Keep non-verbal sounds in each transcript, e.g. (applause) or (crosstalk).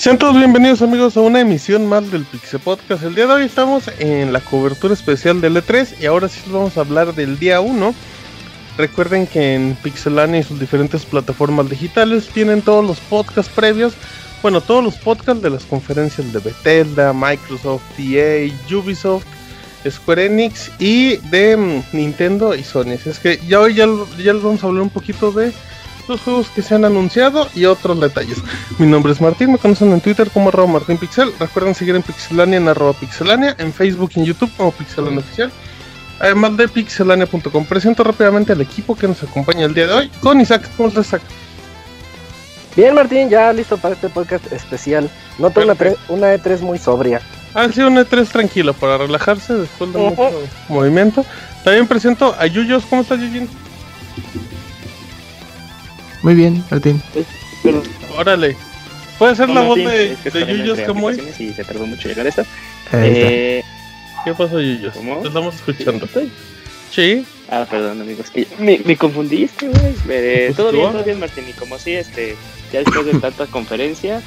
Sean todos bienvenidos amigos a una emisión más del Pixel Podcast. El día de hoy estamos en la cobertura especial del E3 y ahora sí vamos a hablar del día 1. Recuerden que en Pixelania y sus diferentes plataformas digitales tienen todos los podcasts previos. Bueno, todos los podcasts de las conferencias de Bethesda, Microsoft, EA, Ubisoft, Square Enix y de mm, Nintendo y Sony. Es que ya hoy ya, les vamos a hablar un poquito de los juegos que se han anunciado y otros detalles. Mi nombre es Martín, me conocen en Twitter como arroba martinpixel. Recuerden seguir en Pixelania en arroba pixelania, en Facebook y en YouTube como Pixelania Oficial. Además de pixelania.com. Presento rápidamente al equipo que nos acompaña el día de hoy con Isaac. ¿Cómo estás, Isaac? Bien, Martín, ya listo para este podcast especial. Noto una, una E3 muy sobria. Ha sido un E3 tranquilo para relajarse después de mucho movimiento. También presento a Yuyos. ¿Cómo estás, Yuyin? Muy bien, Martín. Pero, Órale. ¿Puede ser la no, voz de, es que de Yuyos aplicaciones Y se tardó mucho llegar esta. Eh, ¿Qué pasó, Yuyos? ¿Cómo? Te estamos escuchando. estoy- Sí. Ah, perdón, amigos. que me, me confundiste, güey. Eh, todo bien, todo bien, Martín. Y como así, este, ya después de tanta conferencia,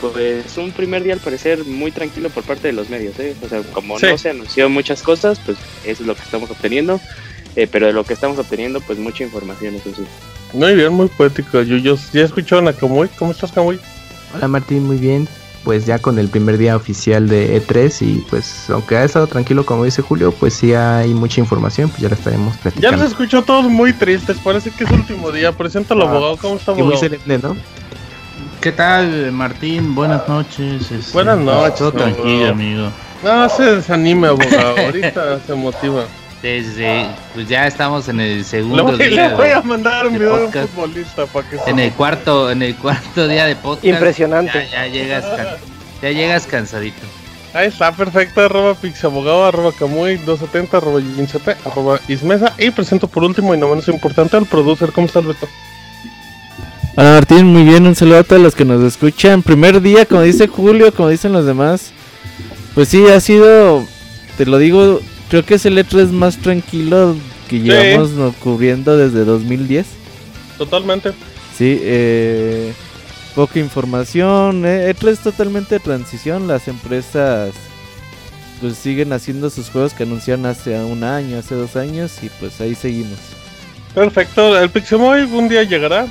pues un primer día al parecer muy tranquilo por parte de los medios, ¿eh? O sea, como Sí. no se anunció muchas cosas, pues eso es lo que estamos obteniendo. Eh, pero de lo que estamos obteniendo, pues mucha información, eso sí. Muy bien, muy poético, Yuyos. ¿Ya escucharon a Camuy? ¿Cómo estás, Camuy? Hola Martín, muy bien. Pues ya con el primer día oficial de E3 y pues aunque ha estado tranquilo como dice Julio, pues sí hay mucha información, pues ya la estaremos Ya platicando. los escuchó todos muy tristes. Parece que es último día. Presenta al Ah, abogado. ¿Cómo está, Y muy abogado? solemne, ¿no? ¿Qué tal, Martín? Buenas noches. este, Buenas noches, Todo tranquilo, amigo. No se desanime, abogado. Ahorita se motiva. Desde, pues ya estamos en el Le segundo voy, día. le voy a mandar un de video de un futbolista para que en el cuarto, en el cuarto día de podcast. Impresionante. Ya, ya llegas, can- ya llegas cansadito. Ahí está, perfecto. Arroba pixabogado, arroba camuy 270, arroba yuyincp, arroba ismesa. Y presento por último y no menos importante al producer. ¿Cómo está, Alberto? Hola Martín, muy bien, un saludo a todos los que nos escuchan. Primer día, como dice Julio, como dicen los demás. Pues sí, ha sido, te lo digo, creo que es el E3 más tranquilo que llevamos no, cubriendo desde 2010. Totalmente. Sí, eh, poca información, eh, E3 totalmente de transición, las empresas pues siguen haciendo sus juegos que anunciaron hace un año, hace dos años y pues ahí seguimos. Perfecto. El Pixemoy un día llegará.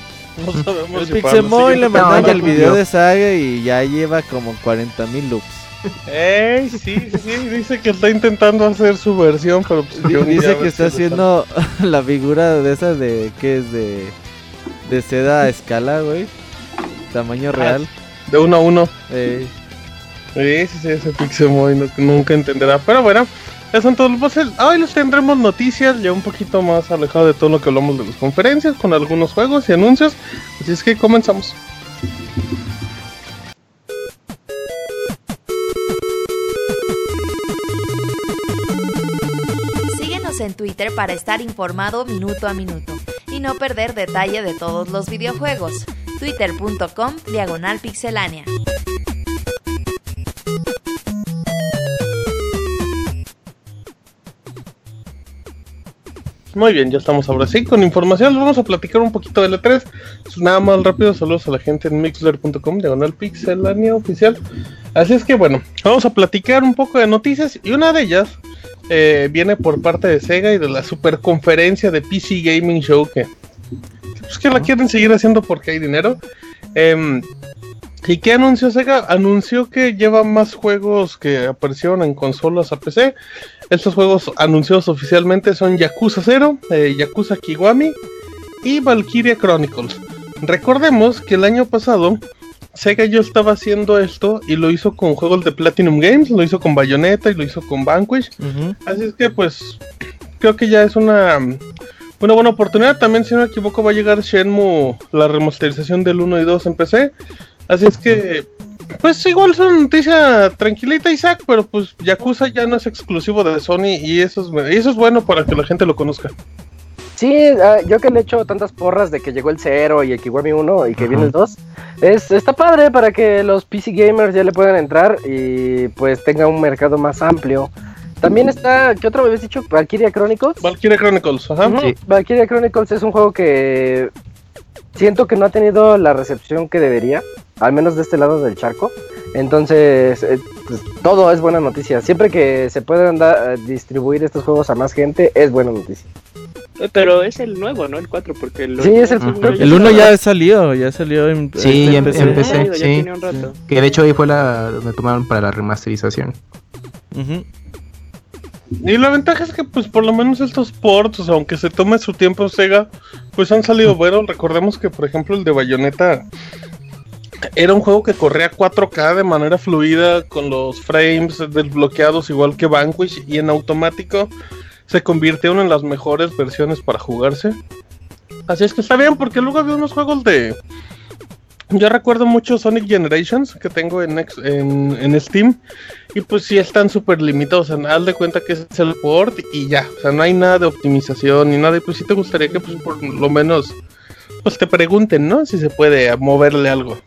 No sabemos El si Pixemoy le mandaron ya el video de saga y ya lleva como 40 mil loops. Ey, sí, sí, dice que está intentando hacer su versión, pero pues, a Dice que está lo haciendo (laughs) la figura de esa de que es de de seda a escala, güey. Tamaño real. De uno a uno. Eh, Sí, sí, sí, ese Pixemoy no- nunca entenderá. Pero bueno, esos son todos los voces. Hoy les tendremos noticias ya un poquito más alejado de todo lo que hablamos de las conferencias, con algunos juegos y anuncios. Así es que comenzamos. En Twitter para estar informado minuto a minuto y no perder detalle de todos los videojuegos. Twitter.com Diagonal Pixelánea. Muy bien, ya estamos ahora sí con información. Vamos a platicar un poquito de L3. Nada más rápido, saludos a la gente en mixler.com, diagonal pixelania oficial. Así es que bueno, vamos a platicar un poco de noticias y una de ellas eh, viene por parte de Sega y de la super conferencia de PC Gaming Show que, pues, que la quieren seguir haciendo porque hay dinero. Em, ¿Y qué anunció Sega? Anunció que lleva más juegos que aparecieron en consolas a PC. Estos juegos anunciados oficialmente son Yakuza 0, eh, Yakuza Kiwami y Valkyria Chronicles. Recordemos que el año pasado Sega ya estaba haciendo esto y lo hizo con juegos de Platinum Games, lo hizo con Bayonetta y lo hizo con Vanquish. Así es que pues creo que ya es una una buena oportunidad. También, si no me equivoco, va a llegar Shenmue, la remasterización del 1 y 2 en PC. Así es que, pues igual es una noticia tranquilita, Isaac, pero pues Yakuza ya no es exclusivo de Sony y eso es, y eso es bueno para que la gente lo conozca. Sí, ah, yo que le he hecho tantas porras de que llegó el 0 y el Kiwami 1 y que Ajá. viene el 2, es, está padre para que los PC gamers ya le puedan entrar y pues tenga un mercado más amplio. También está, ¿qué otro me habías dicho? Valkyria Chronicles. Valkyria Chronicles, ajá. Sí. Valkyria Chronicles es un juego que siento que no ha tenido la recepción que debería, al menos de este lado del charco. Entonces, eh, pues, todo es buena noticia. Siempre que se puedan da- distribuir estos juegos a más gente, es buena noticia. Eh, Pero es el nuevo, ¿no? El 4, porque el Sí, es el- que El 1 estaba- ya salió, ya salió en, Sí, este, Ya ha ido, ya sí. tiene un rato. Que de hecho ahí fue la donde tomaron para la remasterización. Y la ventaja es que, pues, por lo menos estos ports, o sea, aunque se tome su tiempo Sega, pues han salido buenos. Recordemos que, por ejemplo, el de Bayonetta era un juego que corría 4K de manera fluida, con los frames desbloqueados, igual que Vanquish, y en automático se convirtieron en las mejores versiones para jugarse. Así es que está bien, porque luego había unos juegos de. Yo recuerdo mucho Sonic Generations que tengo en, en, en Steam. Y pues sí están súper limitados. O haz de cuenta que es el port y ya. O sea, no hay nada de optimización ni nada. Y pues sí te gustaría que pues por lo menos pues te pregunten, ¿no? Si se puede moverle algo.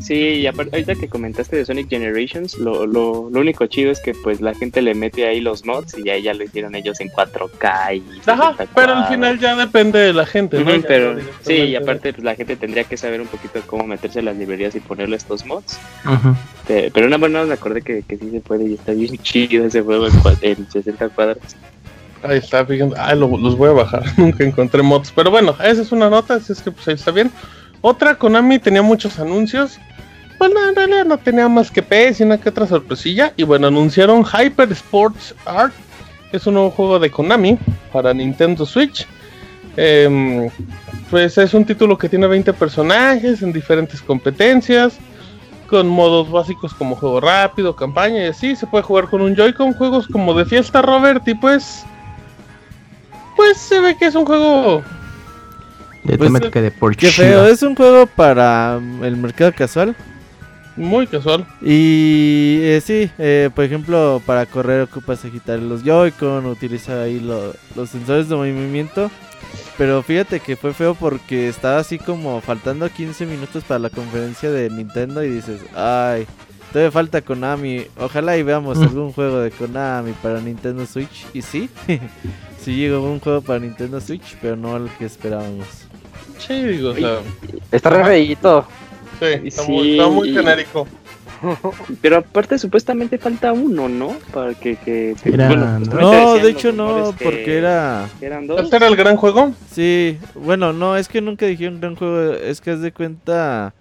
Sí, y aparte, ahorita que comentaste de Sonic Generations, lo, lo, lo único chido es que pues la gente le mete ahí los mods y ahí ya lo hicieron ellos en 4K y Ajá, 60 pero al final ya depende de la gente, ¿no? Ujú, Ya pero sí, y aparte pues, la gente tendría que saber un poquito cómo meterse a las librerías y ponerle estos mods. Ujú. Pe- Pero una buena me acordé que, que sí se puede y está bien (laughs) chido ese juego en, en 60 cuadros. Ahí está, fíjense. Ah, lo- los voy a bajar. (laughs) Nunca encontré mods. Pero bueno, esa es una nota, así es que pues ahí está bien. Otra, Konami tenía muchos anuncios. Bueno, en realidad no tenía más que PS y una que otra sorpresilla. Y bueno, anunciaron Hyper Sports Art. Es un nuevo juego de Konami para Nintendo Switch. Em, pues es un título que tiene 20 personajes en diferentes competencias. Con modos básicos como juego rápido, campaña y así. Se puede jugar con un Joy-Con. Juegos como de fiesta, Robert. Y pues pues se ve que es un juego. De Pues, temática Qué feo, es un juego para mm, el mercado casual. Muy casual. Y eh, sí, eh, por ejemplo, para correr ocupas agitar los Joy-Con, utiliza ahí lo- los sensores de movimiento. Pero fíjate que fue feo porque estaba así como faltando 15 minutos para la conferencia de Nintendo y dices, ay, todavía falta Konami. Ojalá y veamos Mm. algún juego de Konami para Nintendo Switch. Y sí, (laughs) sí llegó un juego para Nintendo Switch, pero no el que esperábamos. Sí, digo, o sea, Está re feíto. sí, está, Sí, muy, está muy genérico. (laughs) Pero aparte supuestamente falta uno, ¿no? Para que... que que- Era- supuestamente No, de hecho no, que- porque era... que eran dos. ¿Este era el gran juego? Sí, bueno, no, es que nunca dijeron gran juego, es que haz de cuenta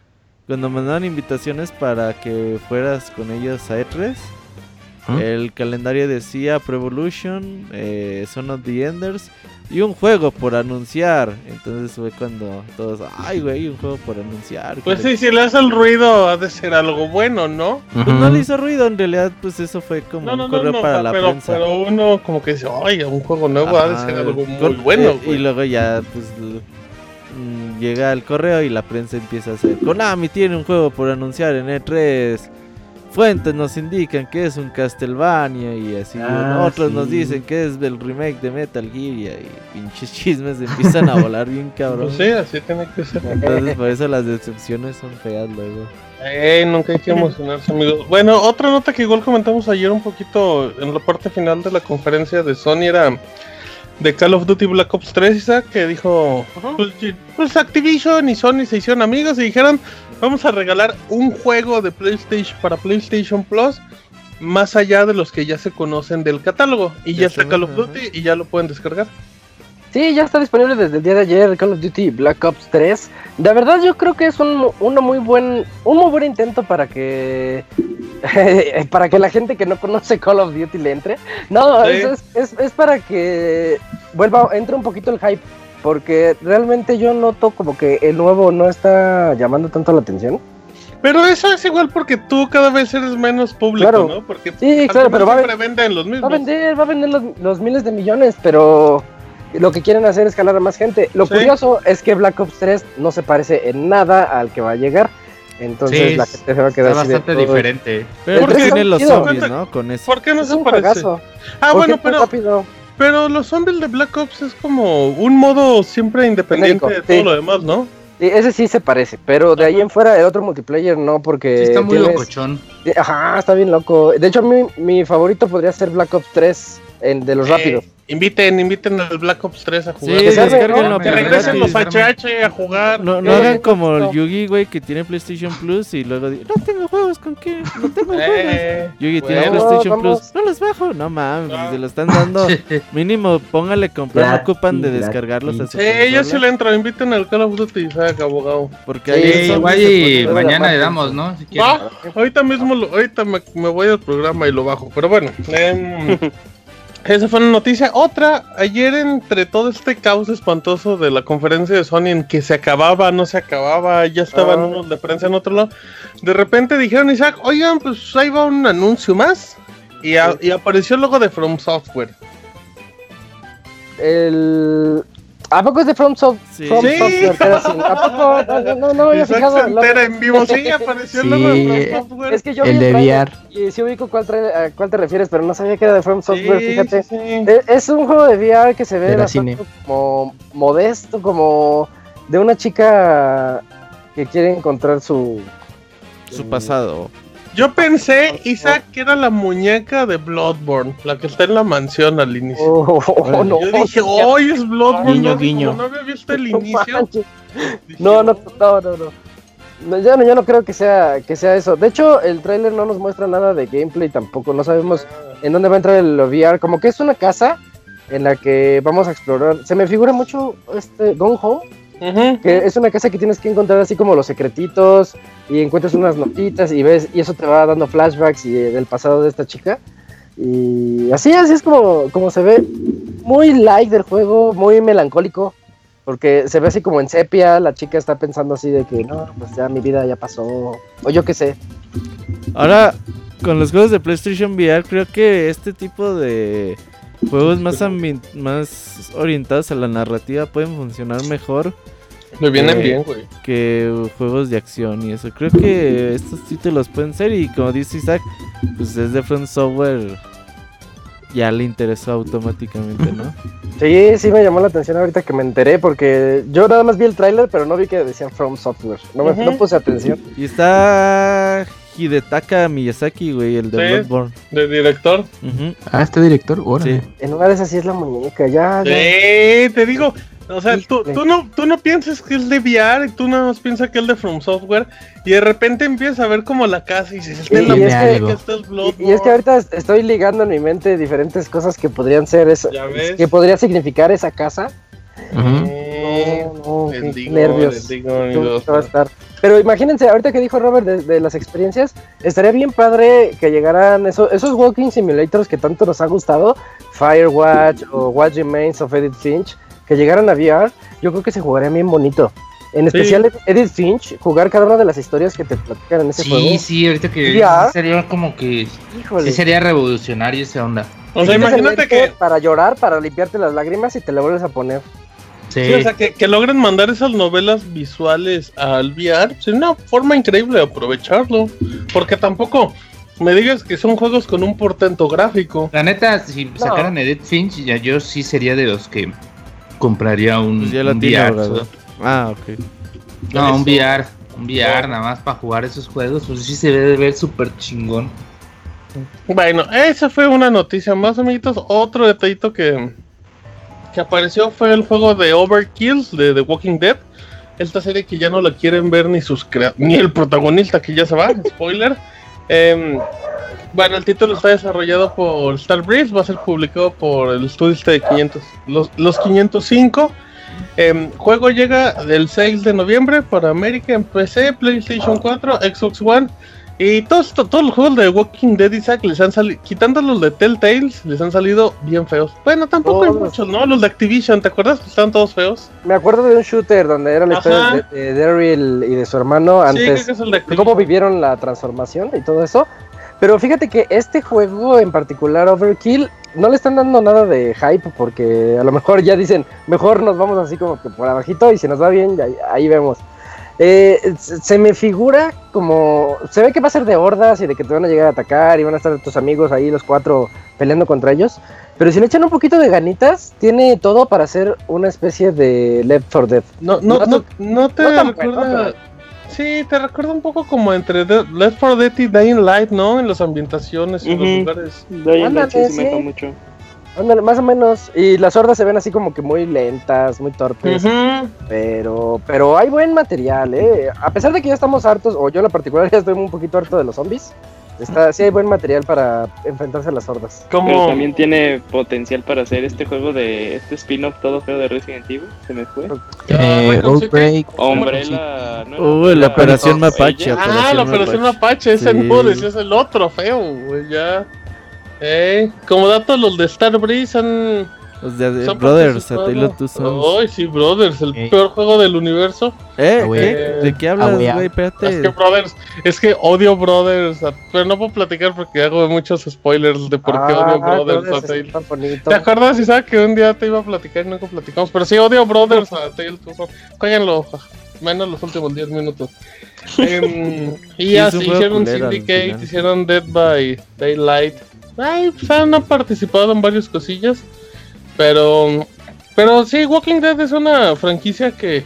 cuando mandaban invitaciones para que fueras con ellos a E3, ¿Mm? el calendario decía Pro Evolution, eh, Son of the Enders y un juego por anunciar. Entonces fue cuando todos, ay güey, un juego por anunciar. Pues sí, si le hace el ruido, ha de ser algo bueno, ¿no? Pues no le hizo ruido, en realidad pues eso fue como No, no, un no, correo no, para pa- la pero, prensa. pero uno como que dice, oye, un juego nuevo ha de ser algo muy bueno, eh, y güey. luego ya, pues, mm, llega el correo y la prensa empieza a hacer. Konami tiene un juego por anunciar en E3. Fuentes nos indican que es un Castlevania y así. Ah, otros nos dicen que es el remake de Metal Gear y ahí pinches (laughs) chismes empiezan a volar bien cabrón. Pues sí, así tiene que ser. Entonces por eso las decepciones son feas luego. Eh, nunca hay que emocionarse, amigos. Bueno, otra nota que igual comentamos ayer un poquito en la parte final de la conferencia de Sony era de Call of Duty Black Ops 3, Isaac, que dijo, pues, pues Activision y Sony se hicieron amigos y dijeron, vamos a regalar un juego de PlayStation para PlayStation Plus más allá de los que ya se conocen del catálogo. Y ya, está Call of. Duty y ya lo pueden descargar. Sí, ya está disponible desde el día de ayer Call of Duty Black Ops 3. De verdad yo creo que es un, muy buen un muy buen intento para que (laughs) para que la gente que no conoce Call of Duty le entre. No, Sí. es, es, es- para que vuelva entre un poquito el hype porque realmente yo noto como que el nuevo no está llamando tanto la atención. Pero eso es igual porque tú cada vez eres menos público, Claro. ¿no? Porque Sí, claro, pero va venden los Va a mismos. vender, va a vender los, los miles de millones, pero lo que quieren hacer es jalar a más gente. Lo Sí. curioso es que Black Ops 3 no se parece en nada al que va a llegar. Entonces Sí, la gente se va a quedar Está así de, bastante diferente. Pero ¿Por qué? tiene los zombies, ¿no? Con eso. ¿Por qué no Es se un parece? juegazo. Ah, bueno, pero, rápido. pero los zombies de Black Ops es como un modo siempre independiente Genérico, de todo sí. lo demás, ¿no? Sí, ese sí se parece, pero de ahí en fuera el otro multiplayer no, porque Sí, está muy tienes- locochón. Ajá, está bien loco. De hecho, mi, mi favorito podría ser Black Ops 3, en, de los rápidos. Inviten, inviten al Black Ops 3 a Sí, jugar. Que ¿no? que pero regresen los. HH a jugar. No, no hagan como el. Yugi, güey, que tiene PlayStation Plus y luego dice, no tengo juegos, ¿con qué? No tengo juegos. Eh, Yugi bueno. tiene PlayStation vamos. Plus, no los bajo. No mames, se lo están dando. (laughs) Mínimo, póngale comprar, no ocupan de descargarlos a su Sí, yo sí le entro. Inviten al Call of Duty Isaac, abogado. Porque Sí, ahí Sí, igual y mañana le damos, ¿no? Si. Ah, ahorita mismo, lo- ahorita me, me voy al programa y lo bajo. Pero bueno, em, (laughs) esa fue una noticia. Otra, ayer entre todo este caos espantoso de la conferencia de Sony en que se acababa, no se acababa, ya estaban Ah. unos de prensa en otro lado. De repente dijeron, Isaac, oigan, pues ahí va un anuncio más. Y, a- y apareció el logo de From Software. El... ¿A poco es de From, Soft- Sí. From Sí. Software? así? ¿A poco? No, no, no, no me había fijado. se entera en vivo. Sí, apareció el logo Sí. de From Software. Es que yo El vi de VR. Y sí ubico cuál, trae- a cuál te refieres, pero no sabía que era de From Software, Sí, fíjate. sí, sí. E- Es un juego de VR que se ve bastante cine. como modesto, como de una chica que quiere encontrar su... Su pasado. Yo pensé, Isaac, que era la muñeca de Bloodborne, la que está en la mansión al inicio. Oh, oh, no, Yo dije, hoy es Bloodborne. Guiño, ¿no? guiño. No había visto el no inicio. No, no, no, no, no. No, yo, no, yo no creo que sea, que sea eso. De hecho, el tráiler no nos muestra nada de gameplay tampoco. No sabemos en dónde va a entrar el VR. Como que es una casa en la que vamos a explorar. Se me figura mucho este Gone Que es una casa que tienes que encontrar así como los secretitos y encuentras unas notitas y ves y eso te va dando flashbacks y eh, del pasado de esta chica. Y así, así es como, como se ve. Muy light del juego, muy melancólico. Porque se ve así como en sepia, la chica está pensando así de que no, pues ya mi vida ya pasó. O yo qué sé. Ahora, con los juegos de PlayStation VR, creo que este tipo de juegos más, más orientados a la narrativa pueden funcionar mejor Le vienen Eh, bien, güey. que juegos de acción y eso. Creo que estos títulos pueden ser y como dice Isaac, pues es de Front Software ya le interesó automáticamente, ¿no? Sí, sí me llamó la atención ahorita que me enteré porque yo nada más vi el tráiler, pero no vi que decían From Software. No, me, no puse atención. Y está Hidetaka Miyazaki, güey, el de Sí. Bloodborne. De director. Ujú, Ah, este director, órale. Sí. En una de esas sí es la muñeca, ya. ya. Sí, te digo. O sea, tú, tú, no, tú no piensas que es de VR y tú nada más piensas que es de From Software y de repente empiezas a ver como la casa y dices, en la Y es muñeca, que- que está el Y, Bloodborne. y es que ahorita est- estoy ligando en mi mente diferentes cosas que podrían ser eso, Ya ves. que podría significar esa casa. Ujú. Eh, No, no, digo, nervios. Pero imagínense, ahorita que dijo Robert de, de las experiencias, estaría bien padre que llegaran eso- esos walking simulators que tanto nos ha gustado, Firewatch o What Remains of Edith Finch, que llegaran a VR, yo creo que se jugaría bien bonito. En Sí. especial Edith Finch, jugar cada una de las historias que te platican en ese Sí, juego. sí, ahorita que Ya. sí sería como que Híjole. sí sería revolucionario esa onda. O sea, Sí, imagínate que, Para llorar, para limpiarte las lágrimas y te la vuelves a poner. Sí, sí, o sea, que, que logren mandar esas novelas visuales al VR, es una forma increíble de aprovecharlo. Porque tampoco me digas que son juegos con un portento gráfico. La neta, si sacaran Edith Finch, ya yo sí sería de los que compraría un, Pues ya la un tiene VR. Ah, ok. No, un. VR. Un VR nada más para jugar esos juegos, pues sí se debe ver súper chingón. Bueno, esa fue una noticia más, amiguitos. Otro detallito que, que apareció fue el juego de Overkill de The Walking Dead. Esta serie que ya no la quieren ver ni sus crea- ni el protagonista que ya se va, (laughs) spoiler. Em, bueno, el título está desarrollado por Star Breeze, va a ser publicado por el estudio este de 500, los, los 505. Em, juego llega el 6 de noviembre para América en PC, PlayStation 4, Xbox One. Y todos, to- todos los juegos de Walking Dead Isaac les han salido, quitando los de Telltales, les han salido bien feos. Bueno, tampoco hay Todos. muchos, ¿no? Los de Activision, ¿te acuerdas? que Estaban todos feos. Me acuerdo de un shooter donde era la historia de, de Daryl y de su hermano sí, creo antes. que es el cómo vivieron la transformación y todo eso. Pero fíjate que este juego en particular, Overkill, no le están dando nada de hype porque a lo mejor ya dicen, mejor nos vamos así como que por abajito y si nos va bien, ahí, ahí vemos. Eh, se me figura como. Se ve que va a ser de hordas y de que te van a llegar a atacar y van a estar tus amigos ahí, los cuatro, peleando contra ellos. Pero si le echan un poquito de ganitas, tiene todo para hacer una especie de Left 4 Dead. No, no, No no, no te recuerda. bueno, Sí, te recuerda un poco como entre The- Left 4 Dead y Dying Light, ¿no? En las ambientaciones y en Ujú. los lugares. Dying Light sí se sí. mucho. Ándale, más o menos. Y las hordas se ven así como que muy lentas, muy torpes. Pero, pero hay buen material, ¿eh? A pesar de que ya estamos hartos, o yo en lo particular (laughs) ya estoy un poquito harto de los zombies, está, sí hay buen material para enfrentarse a las hordas. Pero Como. también tiene potencial para hacer este juego de este spin-off todo feo de Resident Evil. Se me fue. Eh, Outbreak. Umbrella. ¿no? Uy, la operación Mapache. Ah, la operación Mapache, ese Sí. no, ese es el otro feo, güey, ya. Eh, como dato, los de Star Breeze han. Los de son Brothers, a. Taylor Two Sons. Ay, sí, Brothers, el Eh. peor juego del universo. ¿Eh? Ah, güey. ¿qué? ¿De qué hablas, Ah, güey, ah. güey? Es que. Brothers, es que odio Brothers, a- pero no puedo platicar porque hago muchos spoilers de por qué Ah, odio Brothers a Taylor. está bonito. ¿Te acuerdas, Isaac, que un día te iba a platicar y nunca platicamos? Pero sí, odio Brothers a Tales of Suspense. Jueguenlo, menos los últimos 10 minutos. (laughs) Em, y Sí, ya es un sí, juego hicieron Syndicate, hicieron Dead by Daylight. Ay, pues han han participado en varias cosillas. Pero, pero sí, Walking Dead es una franquicia que,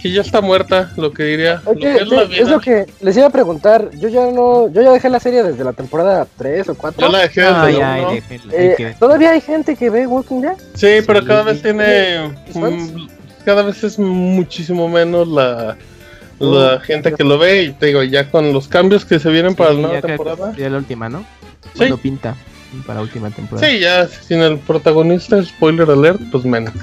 que ya está muerta, lo que diría. lo Oye, que es la te- vida. es lo que les iba a preguntar. Yo ya no, yo ya dejé la serie desde la temporada 3 o 4. Ya la dejé desde Ay, ay, hay Eh, Todavía hay gente que ve Walking Dead. Sí, pero cada vez tiene. Mm, Cada vez es muchísimo menos la, la gente que lo ve. Y te digo, ya con los cambios que se vienen para la nueva ya temporada. sería la última, ¿no? Sí. Cuando pinta para la última temporada. Sí, ya sin el protagonista, spoiler alert, pues menos.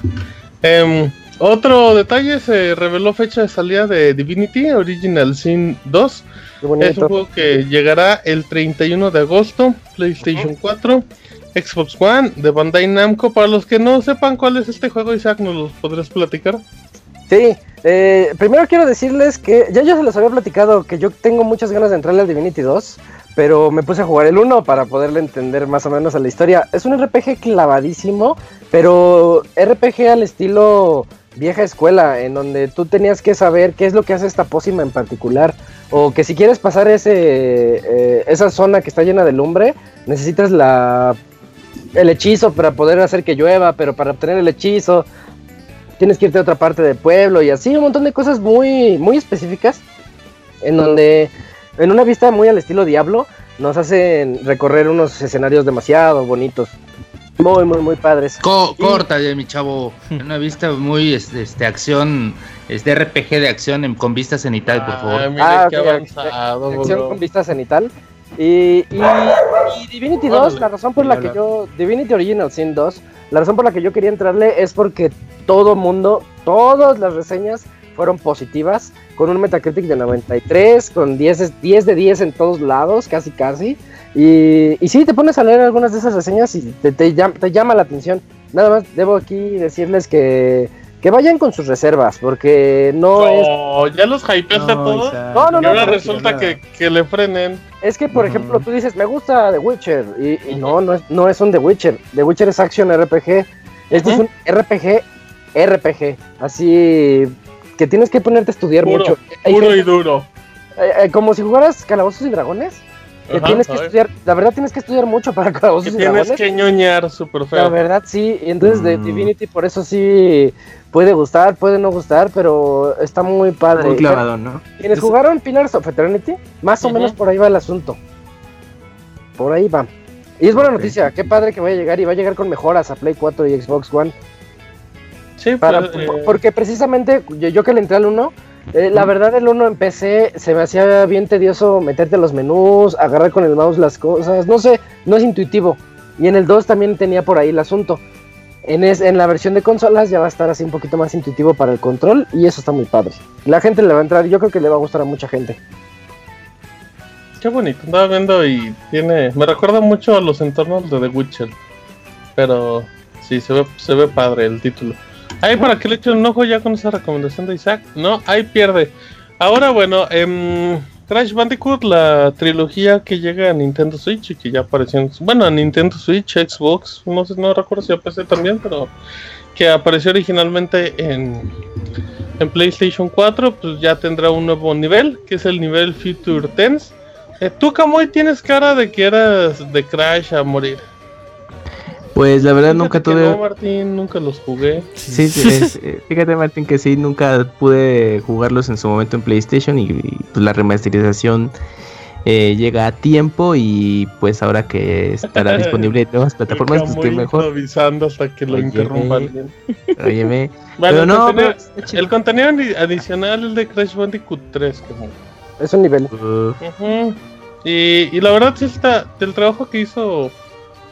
Em, otro detalle: se reveló fecha de salida de Divinity Original Sin 2. Qué Es un juego que llegará el 31 de agosto, PlayStation 4, Xbox One, de Bandai Namco. Para los que no sepan cuál es este juego, Isaac, ¿nos los podrías platicar? Sí, eh, primero quiero decirles que ya yo se los había platicado que yo tengo muchas ganas de entrarle al Divinity 2, pero me puse a jugar el 1 para poderle entender más o menos a la historia. Es un RPG clavadísimo, pero RPG al estilo vieja escuela, en donde tú tenías que saber qué es lo que hace esta pócima en particular, o que si quieres pasar ese eh, esa zona que está llena de lumbre, necesitas la el hechizo para poder hacer que llueva, pero para obtener el hechizo tienes que irte a otra parte del pueblo y así un montón de cosas muy muy específicas en donde en una vista muy al estilo Diablo nos hacen recorrer unos escenarios demasiado bonitos. Muy muy muy padres. Co- Y- corta ya, mi chavo. Una vista muy este, este acción, este RPG de acción en- con vista cenital, por Ah, favor. mira Ah, qué ok, avanzado, Acción bro. con vista cenital. Y, y, y Divinity 2, Órale. la razón por la que yo. Divinity Original Sin 2, la razón por la que yo quería entrarle es porque todo mundo, todas las reseñas fueron positivas, con un Metacritic de 93, con 10, es- 10 de 10 en todos lados, casi casi. Y, y sí, te pones a leer algunas de esas reseñas y te, te, llam- te llama la atención. Nada más debo aquí decirles que, que vayan con sus reservas, porque no es No, ya los hypeaste a todos. Isaac, No, no, Y no, ahora resulta que, que le frenen. Es que, por ejemplo, tú dices, me gusta The Witcher, y, y no, no es, no es un The Witcher. The Witcher es Action RPG. Este es un RPG, RPG. Así que tienes que ponerte a estudiar Puro, mucho. Puro y gente- duro. eh, eh, como si jugaras Calabozos y Dragones. Que Ajá, tienes que estudiar, la verdad tienes que estudiar mucho para (laughs) Que Calabozos y tienes Dragones. que ñoñar súper La feo. verdad sí, y entonces de Mm. Divinity por eso sí puede gustar, puede no gustar, pero está muy padre. Muy clavado, ¿no? Quienes Es- jugaron Pillars of Eternity, más o menos por ahí va el asunto. Por ahí va. Y es buena noticia, qué padre que vaya a llegar y va a llegar con mejoras a Play 4 y Xbox One. Sí, Para, pues, eh, Porque precisamente yo, yo que le entré al 1, eh, la verdad el 1 en PC se me hacía bien tedioso meterte a los menús, agarrar con el mouse las cosas, no sé, no es intuitivo. Y en el 2 también tenía por ahí el asunto. En, es, en la versión de consolas ya va a estar así un poquito más intuitivo para el control y eso está muy padre. La gente le va a entrar, yo creo que le va a gustar a mucha gente. Qué bonito, andaba viendo y tiene. Me recuerda mucho a los entornos de The Witcher. Pero sí, se ve, se ve padre el título. Ahí para que le echen un ojo ya con esa recomendación de Isaac. No, ahí pierde. Ahora, bueno, em, Crash Bandicoot, la trilogía que llega a Nintendo Switch y que ya apareció en, bueno, a Nintendo Switch, Xbox, no sé, no recuerdo si a PC también, pero que apareció originalmente en, en PlayStation 4, pues ya tendrá un nuevo nivel, que es el nivel Future Tense. Eh, tú, Camoy, tienes cara de que eras de Crash a morir. Pues la verdad nunca Fíjate que tuve... No, Martín, nunca los jugué. Sí, sí, es- eh, fíjate Martín que sí, nunca pude jugarlos en su momento en PlayStation y, y, pues, la remasterización eh, llega a tiempo y pues ahora que estará (laughs) disponible en nuevas plataformas, pues estoy mejor. improvisando hasta que lo Óyeme. interrumpa alguien. Óyeme. (laughs) Bueno, Pero el, no, contenido, pero el contenido adi- adicional es de Crash Bandicoot 3. Como. Es un nivel. Uh, y, y la verdad sí está del trabajo que hizo.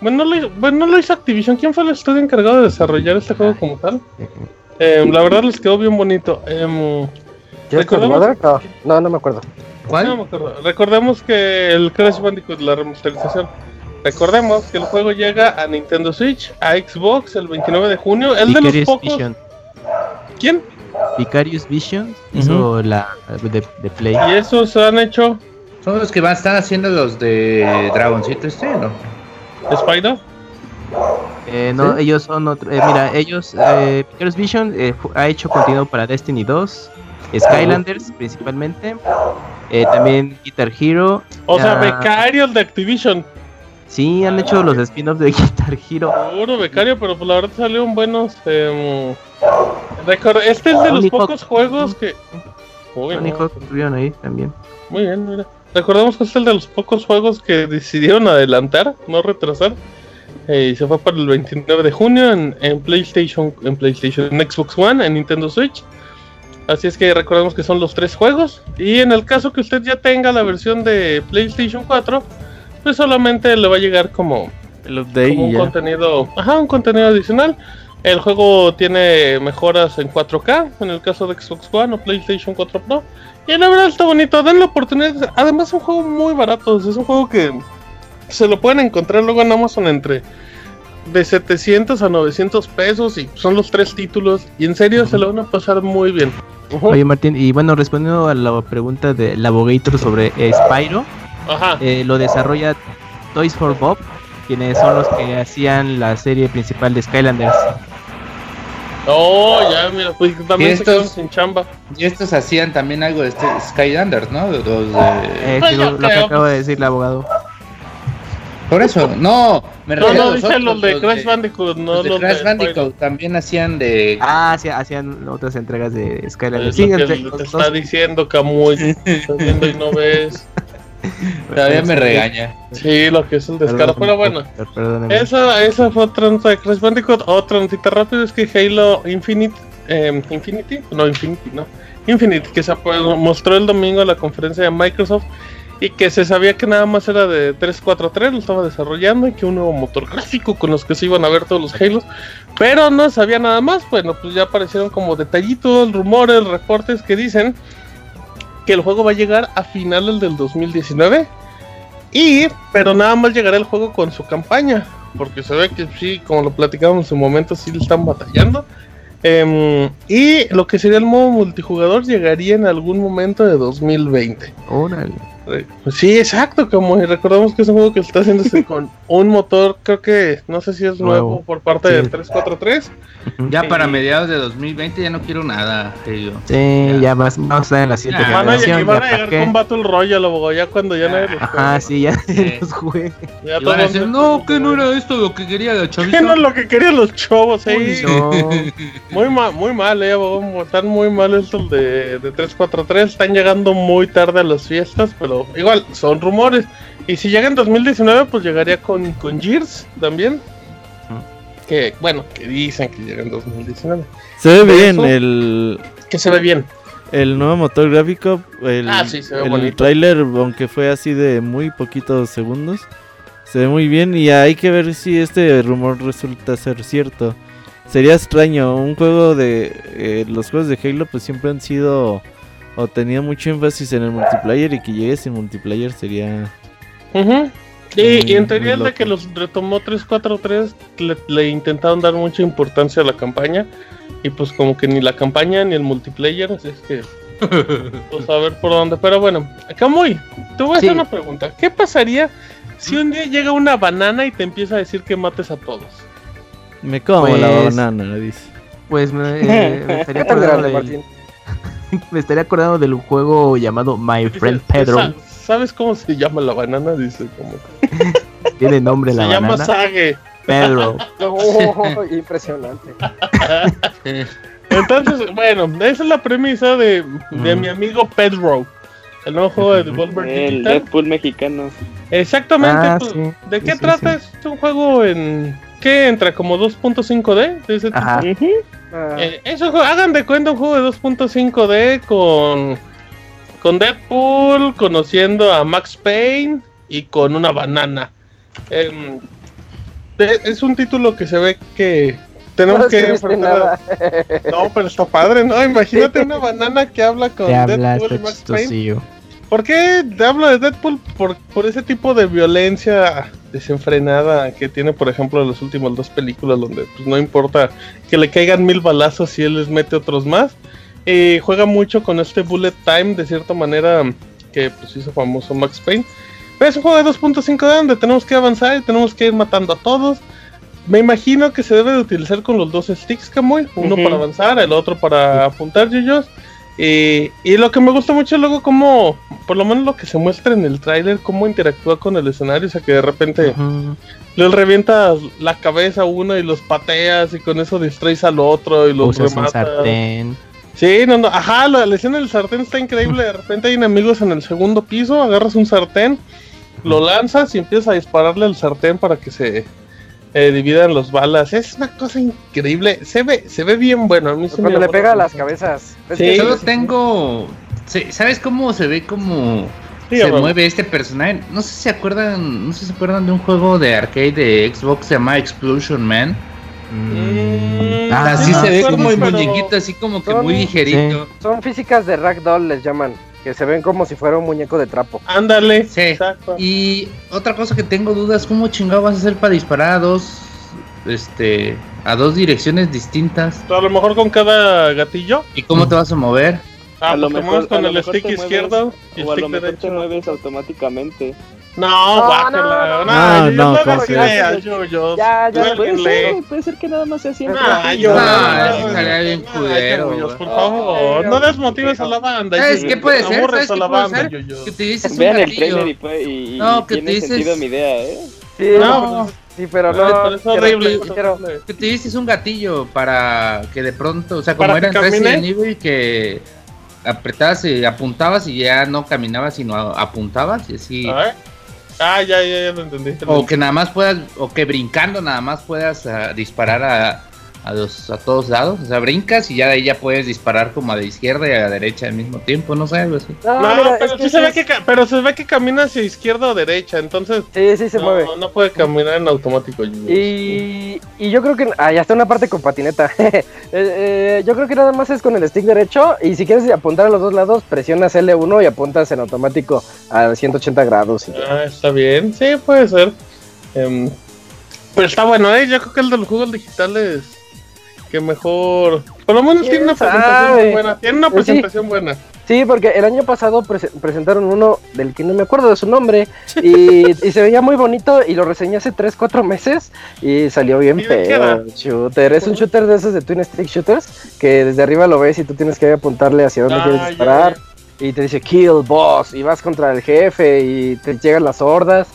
Bueno no, lo, bueno, no lo hizo Activision. ¿Quién fue el estudio encargado de desarrollar este juego como tal? Eh, la verdad les quedó bien bonito. ¿Quieres Recordemos-? No, no, no me acuerdo. no me acuerdo. Recordemos que el Crash Bandicoot, la remasterización. Recordemos que el juego llega a Nintendo Switch, a Xbox el 29 de junio. El de los Vicarious pocos. Vision. ¿Quién? Vicarious Vision hizo la de, de Play. Y esos han hecho Son los que van a estar haciendo los de Dragoncito este, ¿no? Spider. Eh, no, ellos son otro. eh, mira, ellos. Eh, Vicarious Vision eh, ha hecho contenido para Destiny 2, Skylanders principalmente. eh, también Guitar Hero. O sea, becarios de Activision. Sí, han hecho los spin-offs de (laughs) Guitar Hero. Seguro becario, pero pues la verdad salieron buenos. em, record- este es de los Hawk. pocos juegos que. Uy, no, Hawk estuvieron ahí también. Muy bien, mira. Recordemos que es el de los pocos juegos que decidieron adelantar, no retrasar. Eh, se fue para el 29 de junio en, en PlayStation, en PlayStation, en Xbox One, en Nintendo Switch. Así es que recordemos que son los tres juegos. Y en el caso que usted ya tenga la versión de PlayStation 4, pues solamente le va a llegar como El update como un contenido, ajá, un contenido adicional. El juego tiene mejoras en 4K, en el caso de Xbox One o PlayStation 4 Pro. Y la verdad está bonito, den la oportunidad. Además es un juego muy barato, es un juego que se lo pueden encontrar luego en Amazon entre de 700 a 900 pesos y son los tres títulos. Y en serio se lo van a pasar muy bien. Oye, Martín, y bueno, respondiendo a la pregunta de la Abogator sobre eh, Spyro, Ajá. eh, lo desarrolla Toys for Bob, quienes son los que hacían la serie principal de Skylanders. Oh, ya, mira, pues también Y se quedaron estos- sin chamba. Y estos hacían también algo de este Skylanders, ¿no? Los de- Eh, Pues sí, lo, lo que acaba de decir el abogado. Por eso, no, me No, no, los dice otros, los de Crash Bandicoot, no los de los Crash de Bandicoot también hacían de... Ah, sí, hacían otras entregas de Es Skylanders. lo Sí, que entre- te está diciendo Camuy. Estás viendo y no ves. (laughs) (laughs) Todavía me regaña. Sí, lo que es el descaro. Pero bueno, perdóname. esa, esa fue otra nota de Crash Bandicoot. Otra notita rápida es que Halo Infinite. eh, Infinity? No, Infinity, no. Infinite, que se mostró el domingo en la conferencia de Microsoft. Y que se sabía que nada más era de 343, lo estaba desarrollando. Y que un nuevo motor gráfico con los que se iban a ver todos los Halos. Pero no sabía nada más. Bueno, pues ya aparecieron como detallitos, rumores, reportes que dicen que el juego va a llegar a finales del 2019. Y, pero nada más llegará el juego con su campaña. Porque se ve que sí, como lo platicamos en su momento, sí le están batallando. Em, y lo que sería el modo multijugador llegaría en algún momento de 2020. Órale. Eh, Sí, exacto, como recordamos que es un juego que está haciéndose (laughs) con un motor, creo que no sé si es nuevo, Nuevo. por parte Sí. del 343. Ya Sí. para mediados de 2020 ya no quiero nada, Helio. Sí, Ya. ya vas, vamos a estar en la siguiente van a, y van a llegar con Battle Royale, abogado, ya cuando ya nadie los Ajá, sí, ya Sí. los jugué. Ya Y van a decir, no, que no era esto lo que quería la chavita. Que no es lo que querían los chavos, sí. No, (laughs) Muy mal, muy mal, eh, abogado, están muy mal estos de, de 343, están llegando muy tarde a las fiestas, pero igual, son rumores. Y si llega en 2019, pues llegaría con, con Gears también. Que, bueno, que dicen que llega en 2019. Se ve bien eso- el, Que se ve bien. el nuevo motor gráfico. El, Ah, sí, se ve el bonito. tráiler, aunque fue así de muy poquitos segundos, se ve muy bien y hay que ver si este rumor resulta ser cierto. Sería extraño, un juego de... eh, los juegos de Halo pues siempre han sido... o tenían mucho énfasis en el multiplayer y que llegue sin multiplayer sería... Ujú. Y, Muy- y en teoría de que los retomó 343 le, le intentaron dar mucha importancia a la campaña. Y pues como que ni la campaña ni el multiplayer, así es que (laughs) Pues a ver por dónde. Pero bueno, Camuy, te voy a hacer Sí. una pregunta. ¿Qué pasaría si un día llega una banana y te empieza a decir que mates a todos? Me como la Pues- banana, dice. Pues me, eh, me estaría ¿Qué tan acordando del? (laughs) me estaría acordando del juego llamado My Friend Pedro. "Sa- ¿Sabes cómo se llama la banana? Dice como. (laughs) Tiene nombre Se la llama banana. Sage. Pedro. (laughs) Oh, impresionante. Entonces, bueno, esa es la premisa de, de Mm. mi amigo Pedro. El nuevo juego de Devolver El Digital. Deadpool mexicano. Exactamente. Ah, pues, sí. ¿De qué sí, trata? sí. Es un juego en. ¿Qué entra? ¿Como 2.5D? De ese tipo? Ajá. Ah, Eh, es un juego- hagan de cuenta un juego de 2.5D con. Con Deadpool, conociendo a Max Payne y con una banana. Em, es un título que se ve que tenemos no que enfrentar. No, pero está padre, ¿no? (laughs) Imagínate una banana que habla con Te Deadpool y Max Payne. ¿Por qué hablo de Deadpool? Por, por ese tipo de violencia desenfrenada que tiene, por ejemplo, las últimas dos películas, donde pues, no importa que le caigan mil balazos si él les mete otros más. Eh, juega mucho con este bullet time, de cierta manera, que pues hizo famoso Max Payne. Pero es un juego de 2.5D donde tenemos que avanzar y tenemos que ir matando a todos. Me imagino que se debe de utilizar con los dos sticks, Kamui. Uno para avanzar, el otro para apuntar yuyos. Y, y lo que me gusta mucho es luego como, por lo menos lo que se muestra en el tráiler, cómo interactúa con el escenario, o sea que de repente Ujú. le revientas la cabeza a uno y los pateas y con eso distraes al otro y los Usas un rematas. sartén. Sí, no, no, ajá, la, la escena del sartén está increíble, de repente hay enemigos en el segundo piso, agarras un sartén, lo lanzas y empiezas a dispararle al sartén para que se eh, dividan los balas. Es una cosa increíble, se ve, se ve bien bueno. A mí sí me Cuando le pega a la las cabezas. Es Sí. que Solo sí, tengo. sí, ¿Sabes cómo se ve como Sí, se mueve este personaje? No sé si se acuerdan, no sé si se acuerdan de un juego de arcade de Xbox se llama Explosion Man. Mm, Ah, Así no se ve como el pero- muñequito, así como que Son- muy ligerito. Son físicas de ragdoll, les llaman. Que se ven como si fuera un muñeco de trapo. Ándale, Sí. exacto. Y otra cosa que tengo dudas, ¿cómo chingado vas a hacer para disparar a dos, este, a dos direcciones distintas? A lo mejor con cada gatillo. ¿Y cómo te vas a mover? Ah, A lo pues te mejor- con lo el stick izquierdo y O a stick lo mejor te derecho. mueves automáticamente. No, No, guácala. no, No, no. yo No, no. Ya, ya, Puede ser, puede ser que nada más sea siempre. Ah, así, yo, ¿no? Ah, no, no, estaría bien no, güey. por favor, no desmotives a la banda. ¿Sabes Yuyos, qué puede ser? ¿Sabes qué puede ser? Que utilices Vean el trailer y, puede, y, No, que tiene sentido mi idea, ¿eh? Sí, No, sí, pero no. pero es horrible. quiero- Que utilices un gatillo para que de pronto, o sea, como ¿Para era en Resident? Evil que apretabas y apuntabas y ya no caminabas sino apuntabas y así. Ah, ya, ya, ya lo entendí. O que nada más puedas, o que brincando nada más puedas ah, disparar a, a, los, a todos lados. O sea, brincas y ya de ahí ya puedes disparar como a la izquierda y a la derecha al mismo tiempo, no sé, algo así. No, No, mira, pero es sí se ve que, pero se ve que camina hacia izquierda o derecha, entonces Sí, sí se no, mueve. no puede caminar en automático. Y, y yo creo que. Ah, ya está una parte con patineta. (laughs) Eh, eh, yo creo que nada más es con el stick derecho. Y si quieres apuntar a los dos lados, presionas L1 y apuntas en automático a 180 grados. y. Ah, está bien, sí, puede ser. Em, pero está bueno, ¿eh? Yo creo que el de los juegos digitales que mejor... Por lo menos ¿Quién tiene una presentación sabe? muy buena. Tiene una Pues sí. presentación buena. Sí, porque el año pasado prese- presentaron uno del que no me acuerdo de su nombre. Y, y se veía muy bonito. Y lo reseñé hace 3, 4 meses. Y salió bien feo. Shooter. Es un shooter de esos de Twin Stick Shooters. Que desde arriba lo ves y tú tienes que apuntarle hacia dónde Ah, quieres disparar. Y te dice kill boss. Y vas contra el jefe. Y te llegan las hordas.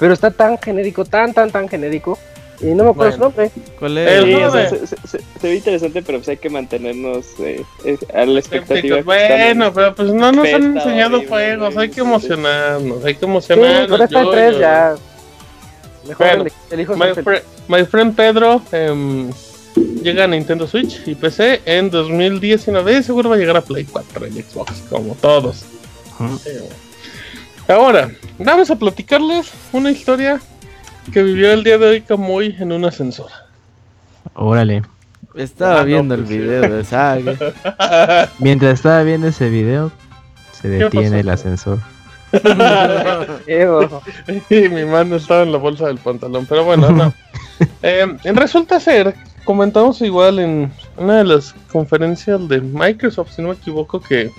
Pero está tan genérico, tan, tan, tan genérico. Y no me acuerdo su Bueno. nombre. ¿Cuál El es? Sí, o sea, se, se- se- se ve interesante, pero pues hay que mantenernos eh, eh, a la expectativa. Bueno, pero pues no nos han enseñado horrible, juegos. Hay que emocionarnos, hay que Sí, emocionarnos. pero yo- 3 yo- ya. Mejor Bueno, el- elijo My, my friend Pedro em, llega a Nintendo Switch y PC en 2019. Seguro va a llegar a Play 4 y Xbox, como todos. Ahora, vamos a platicarles una historia que vivió el día de hoy Kamui en un ascensor. Órale. Estaba Ah, no, viendo el pues sí. video de Saga. (laughs) Mientras estaba viendo ese video, se ¿Qué detiene el ascensor. (laughs) Y mi mano estaba en la bolsa del pantalón, pero bueno, no. (laughs) Eh, resulta ser, comentamos igual en una de las conferencias de Microsoft, si no me equivoco, que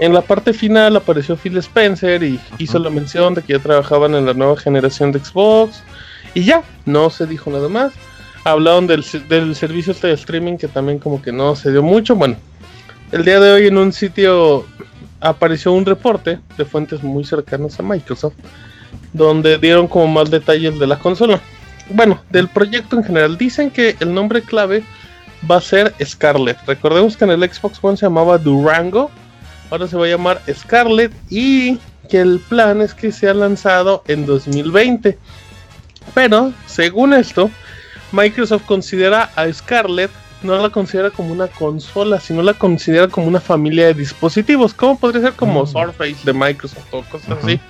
En la parte final apareció Phil Spencer y hizo la mención de que ya trabajaban en la nueva generación de Xbox. Y ya, no se dijo nada más. Hablaron del, del servicio este de streaming que también como que no se dio mucho. Bueno, el día de hoy en un sitio apareció un reporte de fuentes muy cercanas a Microsoft donde dieron como más detalles de la consola. Bueno, del proyecto en general dicen que el nombre clave va a ser Scarlet. Recordemos que en el Xbox One se llamaba Durango, ahora se va a llamar Scarlet y que el plan es que sea lanzado en 2020. Pero, según esto, Microsoft considera a Scarlet no la considera como una consola, sino la considera como una familia de dispositivos, como podría ser como Surface de Microsoft o cosas así.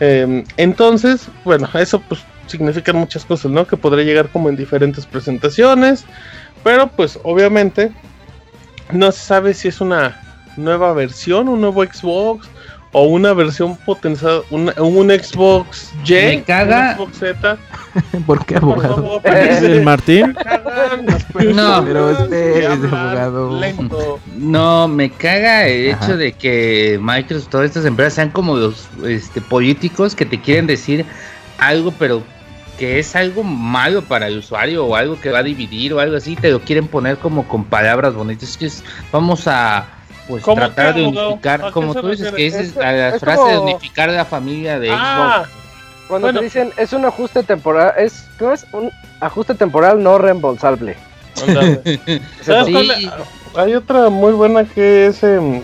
Eh, entonces, bueno, eso pues significa muchas cosas, ¿no? Que podría llegar como en diferentes presentaciones, pero pues obviamente no se sabe si es una nueva versión, un nuevo Xbox o una versión potenciada, un Xbox Y, Me caga. un Xbox Z. (laughs) ¿Por qué abogado? ¿El Martín? No, pero usted es abogado. lento. No, me caga el Ajá. hecho de que Microsoft, todas estas empresas sean como los este, políticos que te quieren decir algo, pero que es algo malo para el usuario o algo que va a dividir o algo así, te lo quieren poner como con palabras bonitas. Es que es- vamos a pues ¿Cómo tratar qué, de unificar, como tú dices, refiere? que es, Es- a la es frase de unificar la familia de Ah, Cuando Bueno. te dicen es un ajuste temporal, es, ¿cómo es? Un ajuste temporal no reembolsable. ándale. (laughs) ¿Sabes Sí. cuál? Hay otra muy buena que es em,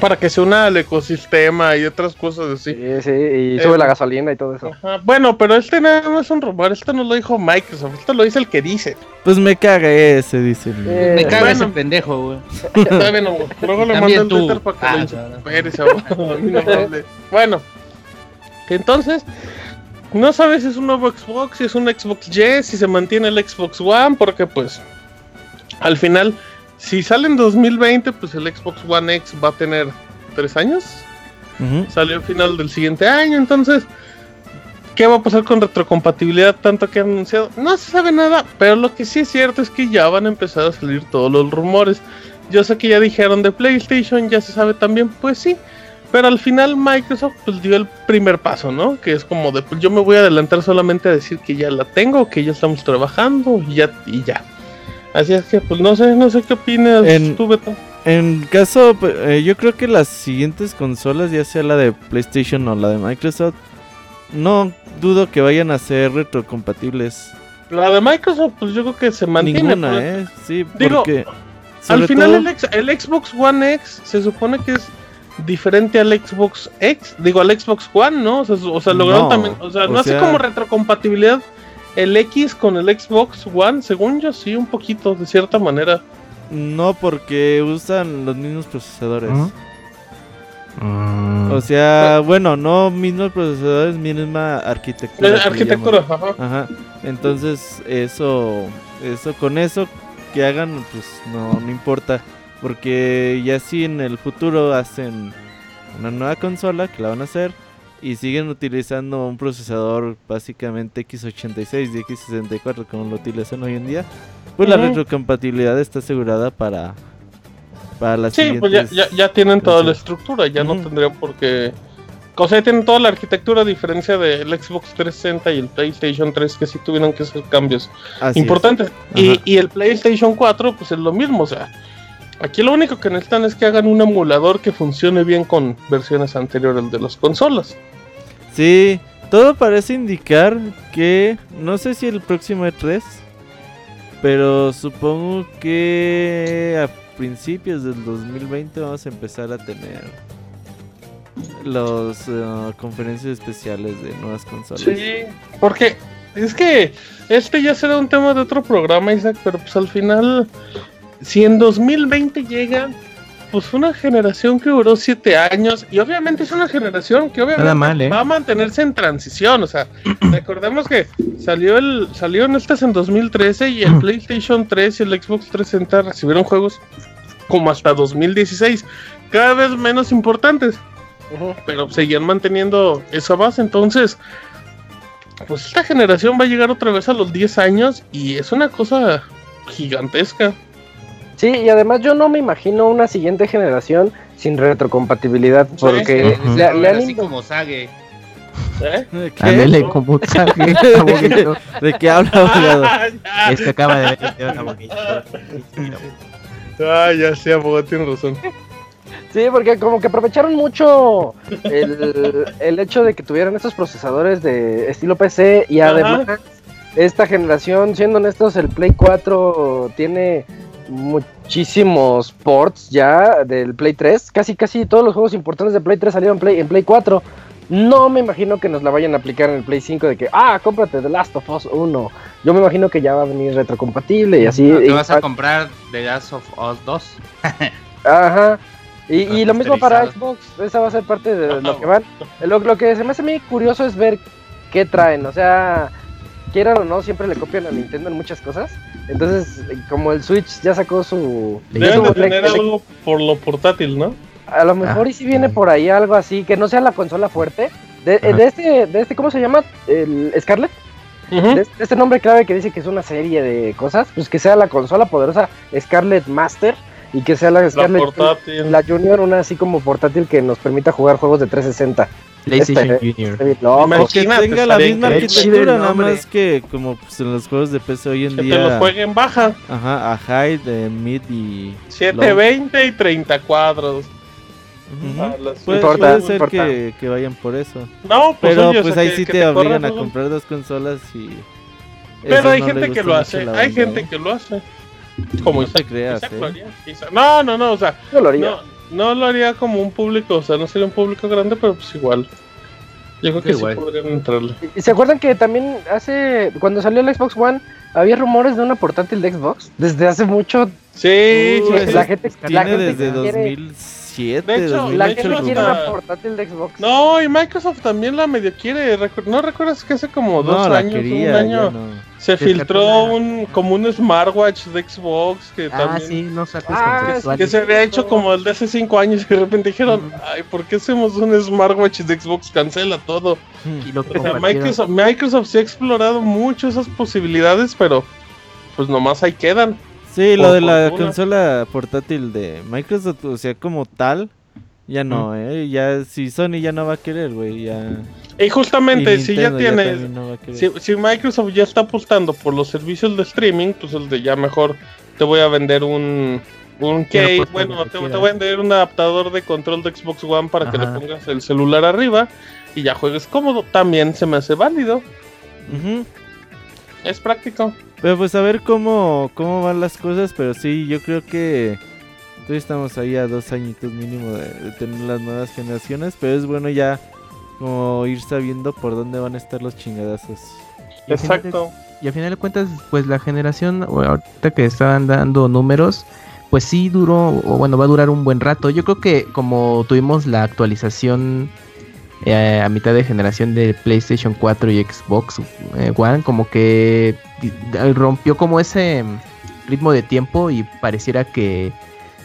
para que se una al ecosistema y otras cosas así. Sí, sí, y Eh, sube la gasolina y todo eso. Ajá, Bueno, pero este nada más es un rumor, esto no lo dijo Microsoft, esto lo dice el que dice. Pues me caga ese, dice. el- Eh, Me caga Bueno. ese pendejo, güey. (laughs) Está bien. Luego le mando el tú. Twitter para que Ah, lo no. (laughs) Bueno, entonces, no sabes si es un nuevo Xbox, si es un Xbox Y, si se mantiene el Xbox One, porque pues al final, si sale en 2020, pues el Xbox One X va a tener tres años. Salió al final del siguiente año, entonces, ¿qué va a pasar con retrocompatibilidad tanto que han anunciado? No se sabe nada, pero lo que sí es cierto es que ya van a empezar a salir todos los rumores. Yo sé que ya dijeron de PlayStation, ya se sabe también, pues sí. Pero al final Microsoft pues dio el primer paso, ¿no? Que es como de, pues yo me voy a adelantar solamente a decir que ya la tengo, que ya estamos trabajando y ya, y ya. Así es que, pues no sé, no sé qué opinas En- tú, Beto. En caso, eh, yo creo que las siguientes consolas, ya sea la de PlayStation o la de Microsoft, no dudo que vayan a ser retrocompatibles. La de Microsoft, pues yo creo que se mantiene. Ninguna. ¿eh? Sí, Digo, porque... Al final todo- el, ex- el Xbox One X se supone que es diferente al Xbox X, digo al Xbox One, ¿no? O sea, o sea, lograron No, también, o sea, o no hace sea- como retrocompatibilidad el X con el Xbox One, según yo sí, un poquito, de cierta manera. No, porque usan los mismos procesadores. Mm. O sea, bueno, no mismos procesadores, misma arquitectura. Le arquitectura, ajá. Ajá. Entonces, eso, eso, con eso que hagan, pues no, no importa. Porque ya si en el futuro hacen una nueva consola, que la van a hacer, y siguen utilizando un procesador básicamente x86 y x64 como lo utilizan hoy en día, pues la retrocompatibilidad está asegurada para, para las Sí, pues ya, ya, ya tienen toda la estructura, ya no tendrían por qué... O sea, tienen toda la arquitectura a diferencia del Xbox 360 y el PlayStation 3 que sí tuvieron que hacer cambios Así es. importantes. Y, y el PlayStation 4, pues es lo mismo, o sea, aquí lo único que necesitan es que hagan un emulador que funcione bien con versiones anteriores de las consolas. Sí, todo parece indicar que no sé si el próximo E3, pero supongo que a principios del 2020 vamos a empezar a tener los eh, conferencias especiales de nuevas consolas. Sí, porque es que este ya será un tema de otro programa, Isaac, pero pues al final, si en 2020 llega, pues una generación que duró siete años, y obviamente es una generación que obviamente mal, ¿eh? va a mantenerse en transición, o sea, (clears throat) recordemos que salió el salió en estas en 2013 y el PlayStation 3 y el Xbox 360 recibieron juegos como hasta 2016, cada vez menos importantes pero seguían manteniendo esa base. Entonces, pues esta generación va a llegar otra vez a los 10 años y es una cosa gigantesca. Sí, y además yo no me imagino una siguiente generación sin retrocompatibilidad porque Ujú. le, le han así como Sage. ¿Eh? ¿De como abogado. (laughs) ¿De qué habla, abogado? (laughs) Este acaba de ver. Ah, ya sí, abogado, tiene razón. Sí, porque como que aprovecharon mucho el, el hecho de que tuvieran estos procesadores de estilo PC y Ajá. además esta generación, siendo honestos, el Play 4 tiene muchísimos ports ya del Play 3. Casi casi todos los juegos importantes de Play 3 salieron Play, en Play 4. No me imagino que nos la vayan a aplicar en el Play 5 de que, ah, cómprate The Last of Us 1. Yo me imagino que ya va a venir retrocompatible y así. No, te vas a comprar The Last of Us 2. (laughs) Ajá. Y, y lo mismo para. Xbox, esa va a ser parte de lo que van. Lo, lo que se me hace a mí curioso es ver qué traen, o sea, quieran o no, siempre le copian a Nintendo en muchas cosas. Entonces, como el Switch ya sacó su... Deben de tener le- algo por lo portátil, ¿no? a lo mejor Ah, y si viene sí. por ahí algo así, que no sea la consola fuerte. De, de este, de este, ¿cómo se llama? El Scarlet. De este, este nombre clave que dice que es una serie de cosas, pues que sea la consola poderosa Scarlet Master y que sea la La Scarlet portátil. la Junior, una así como portátil que nos permita jugar juegos de 360. PlayStation Este, Junior. Loco. Imagínate. Que tenga la misma arquitectura, nada más que como pues, en los juegos de PC hoy en Que te los día. jueguen baja. Ajá, a high, de mid y. 720 y 30 cuadros. Las- Puede, importa, puede ser importa. que, que vayan por eso. No, pues, Pero oye, o pues sea, ahí que- sí que te, corra obligan a comprar dos consolas y. Pero hay no gente que lo hace. Hay banda, gente ¿eh? que lo hace. Como No te Isaac. creas, Isaac ¿eh? Isaac- No, no, no, o sea, Yo lo haría. no, no lo haría como un público, o sea, no sería un público grande, pero pues igual. Yo creo que sí podrían entrarle. ¿Y se acuerdan que también hace, cuando salió el Xbox One, había rumores de una portátil de Xbox? Desde hace mucho, Sí, Uy, sí, sí. la gente, la Tiene gente desde quiere, 2007, De hecho, 2008. la gente hecho, quiere una portátil de Xbox. No, y Microsoft también la medio quiere. ¿No recuerdas que hace como dos no, años, quería, un año, no. se filtró la- un como un smartwatch de Xbox que Ah, también sí, no saques Ah, conceptuales. que se había hecho como el de hace cinco años y de repente dijeron, ay, ¿por qué hacemos un smartwatch de Xbox? Cancela todo. Y lo que O sea, compartieron. Microsoft, Microsoft sí ha explorado mucho esas posibilidades, pero pues nomás ahí quedan. Sí, lo de la fortuna. consola portátil de Microsoft, o sea, como tal, ya no, eh. Ya, si Sony ya no va a querer, güey, ya. Y justamente, y si ya tienes, no si, si Microsoft ya está apostando por los servicios de streaming, pues el de ya mejor te voy a vender un un no case, bueno, te, voy a vender un adaptador de control de Xbox One para que le pongas el celular arriba y ya juegues cómodo. También se me hace válido, es práctico. Pero pues a ver cómo, cómo van las cosas, pero sí, yo creo que todavía estamos ahí a dos añitos mínimo de, de tener las nuevas generaciones, pero es bueno ya como ir sabiendo por dónde van a estar los chingadazos. Exacto. Y al final de cuentas, pues la generación, ahorita que estaban dando números, pues sí duró, o bueno, va a durar un buen rato. Yo creo que como tuvimos la actualización eh, a mitad de generación de PlayStation 4 y Xbox eh, One, como que rompió como ese ritmo de tiempo y pareciera que,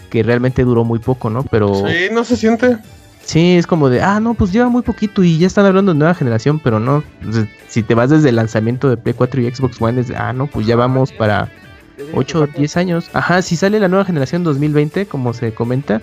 que realmente duró muy poco, ¿no? Pero... Sí, no se siente. Sí, es como de, ah, no, pues lleva muy poquito y ya están hablando de nueva generación, pero no, sea, si te vas desde el lanzamiento de Play 4 y Xbox One, es de, ah, no, pues ya vamos para 8 o 10 años. Ajá, si sale la nueva generación 2020, como se comenta,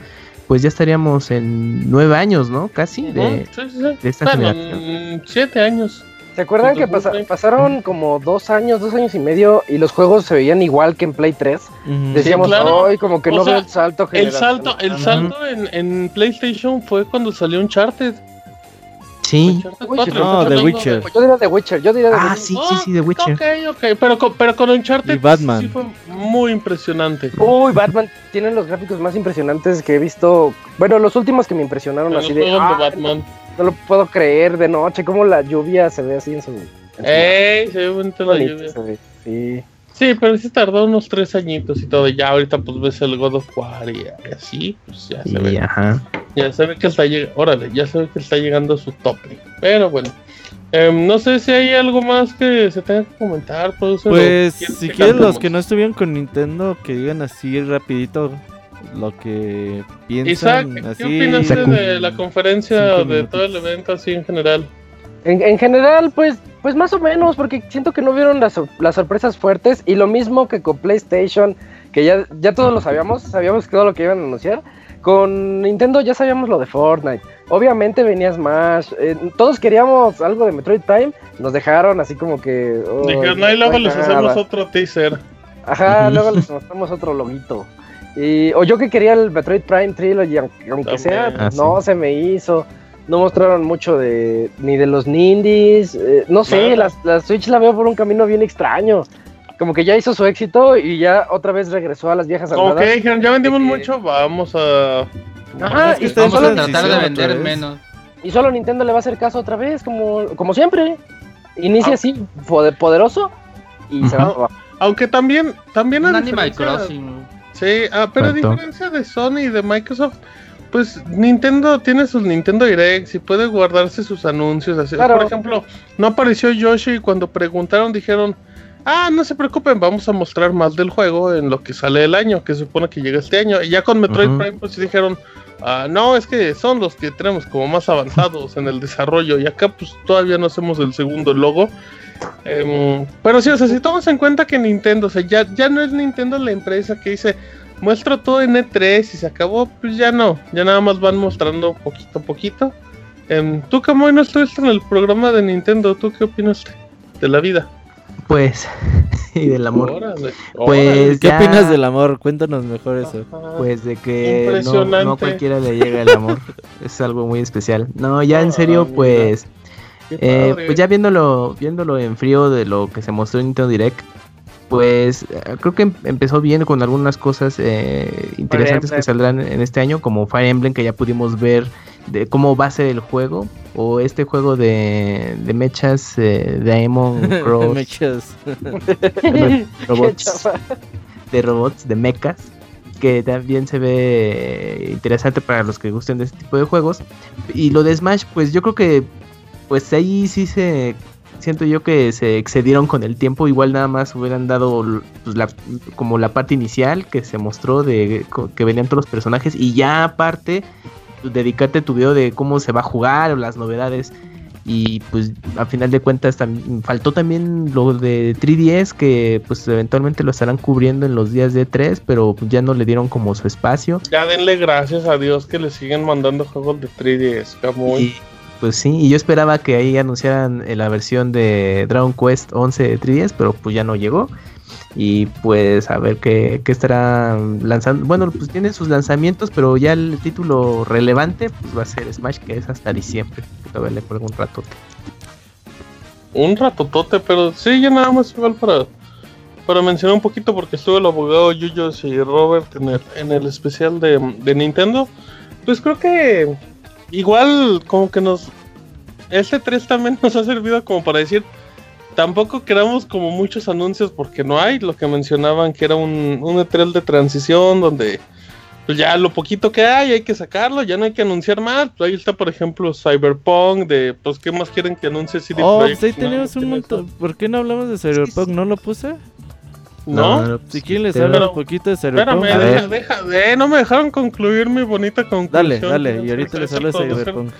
pues ya estaríamos en 9 años, ¿no? Casi, de, Ujú, sí, sí, sí. de esta Bueno, generación. mm, siete años. ¿Se acuerdan que pasa- 2020? pasaron como dos años, dos años y medio y los juegos se veían igual que en Play 3? Ujú. Decíamos, claro. hoy como que O no sea, veo el salto El generacional". salto, el salto en, en PlayStation fue cuando salió Uncharted. Sí. Uncharted Uy, 4, no, The Witcher. Yo diría The Witcher, yo diría The Ah, Witcher. sí, sí, sí, de Witcher. Ok, ok, pero, con- pero con Uncharted Y Batman. sí fue muy impresionante. Uy, Batman tiene los gráficos más impresionantes que he visto. Bueno, los últimos que me impresionaron los así de, de "Ah, Batman. no lo puedo creer de noche, como la lluvia se ve así en su... en su- Ey, se ve bonita la lluvia. se ve, Sí. Sí, pero sí tardó unos tres añitos y todo. Ya ahorita pues ves el God of War y así, pues ya se Y, ve. ajá. Ya se ve que está llegando. Órale, ya se ve que está llegando a su tope. Pero bueno. Em, no sé si hay algo más que se tenga que comentar. producer, Pues si quieren los que no estuvieron con Nintendo, que digan así rapidito lo que Isaac, piensan. ¿qué así. opinaste Saco. de la conferencia de todo el evento así en general? En, en general, pues, pues más o menos, porque siento que no vieron las, las sorpresas fuertes y lo mismo que con PlayStation, que ya, ya todos lo sabíamos, sabíamos todo lo que iban a anunciar. con Nintendo ya sabíamos lo de Fortnite. Obviamente venía Smash. eh, todos queríamos algo de Metroid Prime. Nos dejaron así como que. oh, Dijeron, ahí luego les nada". hacemos otro teaser. Ajá, (laughs) luego les mostramos otro loguito. Y, o yo que quería el Metroid Prime Trilogy, aunque, aunque sea, Ah, no se me hizo. No mostraron mucho de ni de los Nindies. eh, no sé, la, la Switch la veo por un camino bien extraño. Como que ya hizo su éxito y ya otra vez regresó a las viejas Como que dijeron, ya vendimos mucho, vamos a... Ajá, Es que y Vamos a solo, tratar de vender menos. y solo Nintendo le va a hacer caso otra vez, como, como siempre. Inicia Ah. así, pode- poderoso, y se va Ajá. para abajo. Aunque también, también a Animal Crossing. Sí, ah, pero a diferencia de Sony y de Microsoft, pues Nintendo tiene sus Nintendo Directs y puede guardarse sus anuncios. Así. Claro. Por ejemplo, no apareció Yoshi y cuando preguntaron dijeron, ah, no se preocupen, vamos a mostrar más del juego en lo que sale el año, que se supone que llega este año. Y ya con Metroid. Prime, pues sí dijeron, ah, no, es que son los que tenemos como más avanzados en el desarrollo y acá pues todavía no hacemos el segundo logo. Em, pero sí, o sea, si tomamos en cuenta que Nintendo, o sea, ya, ya no es Nintendo la empresa que dice, muestro todo en E3 y se acabó, pues ya no, ya nada más van mostrando poquito a poquito. Em, Tú, Camoy, no estuviste en el programa de Nintendo, ¿tú qué opinas de la vida? Pues, (laughs) y del amor. Órale, Pues, ¿Qué ya- opinas del amor? Cuéntanos mejor eso. órale. Pues de que no, no cualquiera le llega el amor. (laughs) es algo muy especial. No, ya en Ah, serio, mira. pues, eh, pues ya viéndolo, viéndolo en frío de lo que se mostró en Nintendo Direct, pues eh, creo que em- empezó bien con algunas cosas eh, interesantes que saldrán en este año, como Fire Emblem, que ya pudimos ver de cómo va a ser el juego, o este juego de, de mechas, eh, Diamond (laughs) Cross, Mechas. de (laughs) robots, de robots, de mechas, que también se ve interesante para los que gusten de este tipo de juegos. Y lo de Smash, pues yo creo que, pues ahí sí se, siento yo que se excedieron con el tiempo, igual nada más hubieran dado pues, la, como la parte inicial que se mostró de que venían todos los personajes y ya aparte pues, dedicarte tu video de cómo se va a jugar o las novedades. Y pues a final de cuentas tam- faltó también lo de 3DS que pues eventualmente lo estarán cubriendo en los días de 3, pero pues, ya no le dieron como su espacio. Ya denle gracias a Dios que le siguen mandando juegos de 3DS, Camuy. Pues sí, y yo esperaba que ahí anunciaran eh, la versión de Dragon Quest 11 de 3DS, pero pues ya no llegó. Y pues a ver qué, qué estará lanzando. Bueno, pues tienen sus lanzamientos, pero ya el título relevante pues va a ser Smash, que es hasta diciembre. Todavía le pongo un ratote. Un ratotote, pero sí, ya nada más igual para, para mencionar un poquito porque estuvo el abogado Yuyos y Robert en el, en el especial de, de Nintendo. Pues creo que igual como que nos... Este 3 también (laughs) nos ha servido como para decir, tampoco queramos como muchos anuncios porque no hay, lo que mencionaban que era un, un E3 de transición donde pues ya lo poquito que hay hay que sacarlo, ya no hay que anunciar más. Pues ahí está por ejemplo Cyberpunk de pues qué más quieren que anuncie CD Oh, Projekt? pues ahí tenemos no un montón. ¿Por qué no hablamos de Cyberpunk? ¿No lo puse? ¿No? pues, Si quieren les pero- hablo un poquito de Cyberpunk. Espérame, deja, deja, no me dejaron concluir mi bonita conclusión. Dale, dale, y ahorita les hablo de. Cyberpunk.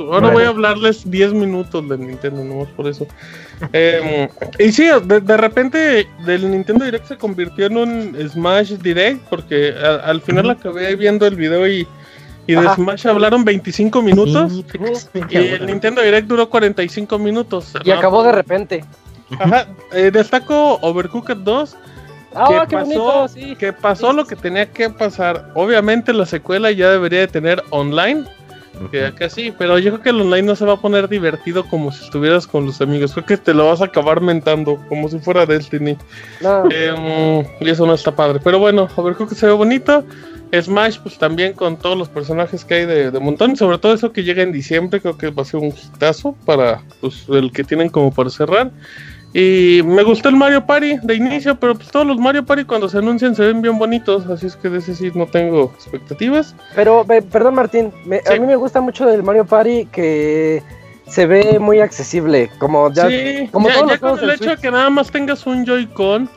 Ahora voy a hablarles 10 minutos de Nintendo, nomás por eso. (laughs) Em, y sí, de, de repente del Nintendo Direct se convirtió en un Smash Direct, porque a- al final acabé viendo el video y, y de Ajá. Smash hablaron 25 minutos. Sí, Y el Nintendo Direct duró 45 minutos. Y acabó de repente. Ajá, eh, destaco Overcooked 2. Ah, ¿Qué qué, pasó? bonito, sí. que pasó lo que tenía que pasar. Obviamente la secuela ya debería de tener online, que acá sí, pero yo creo que el online no se va a poner divertido como si estuvieras con los amigos. Creo que te lo vas a acabar mentando, como si fuera Destiny. No, Em, y eso no está padre. Pero bueno, a ver, creo que se ve bonito. Smash, pues también con todos los personajes que hay de, de montón, y sobre todo eso que llega en diciembre, creo que va a ser un hitazo para pues, el que tienen como para cerrar. Y me gustó el Mario Party de inicio, pero pues todos los Mario Party cuando se anuncian se ven bien bonitos, así es que de ese sí no tengo expectativas. Pero, perdón Martín, me- Sí. a mí me gusta mucho del Mario Party que se ve muy accesible, como ya... sí, como ya, todos ya los con el hecho de que nada más tengas un Joy-Con.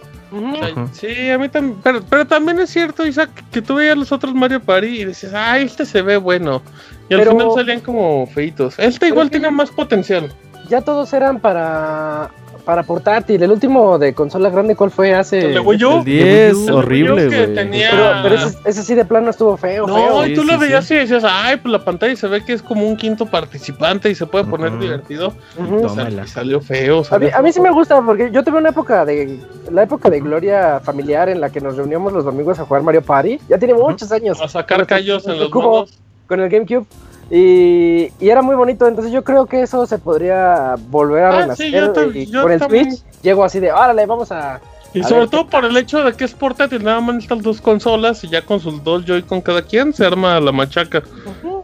Sí, a mí también. Pero, pero también es cierto, Isaac, que tú veías los otros Mario Party y decías, ah, este se ve bueno. Y al Pero- final salían como feitos. Este igual ya- más potencial. ya todos eran para para portátil. El último de consola grande, ¿cuál fue? Hace. El de Wii U. El 10, El de horrible, Wii U que güey. tenía- Pero, pero ese, ese sí de plano estuvo feo, No, feo. y tú Sí, lo sí, veías sí. y decías, ay, pues la pantalla se ve que es como un quinto participante y se puede poner divertido. Ujú. O sea, Tómala. y salió feo. A mí, salió a mí sí me gusta porque yo tuve una época de la época de gloria familiar en la que nos reuníamos los domingos a jugar Mario Party. Ya tiene muchos años A sacar callos en los Cubo. Con el GameCube y, y era muy bonito. Entonces yo creo que eso se podría volver a Ah, renacer sí, y con el. Switch llego así de, órale, vamos a Y A sobre todo por el hecho de que es portátil, nada más necesitan dos consolas y ya con sus dos Joy-Con cada quien se arma la machaca.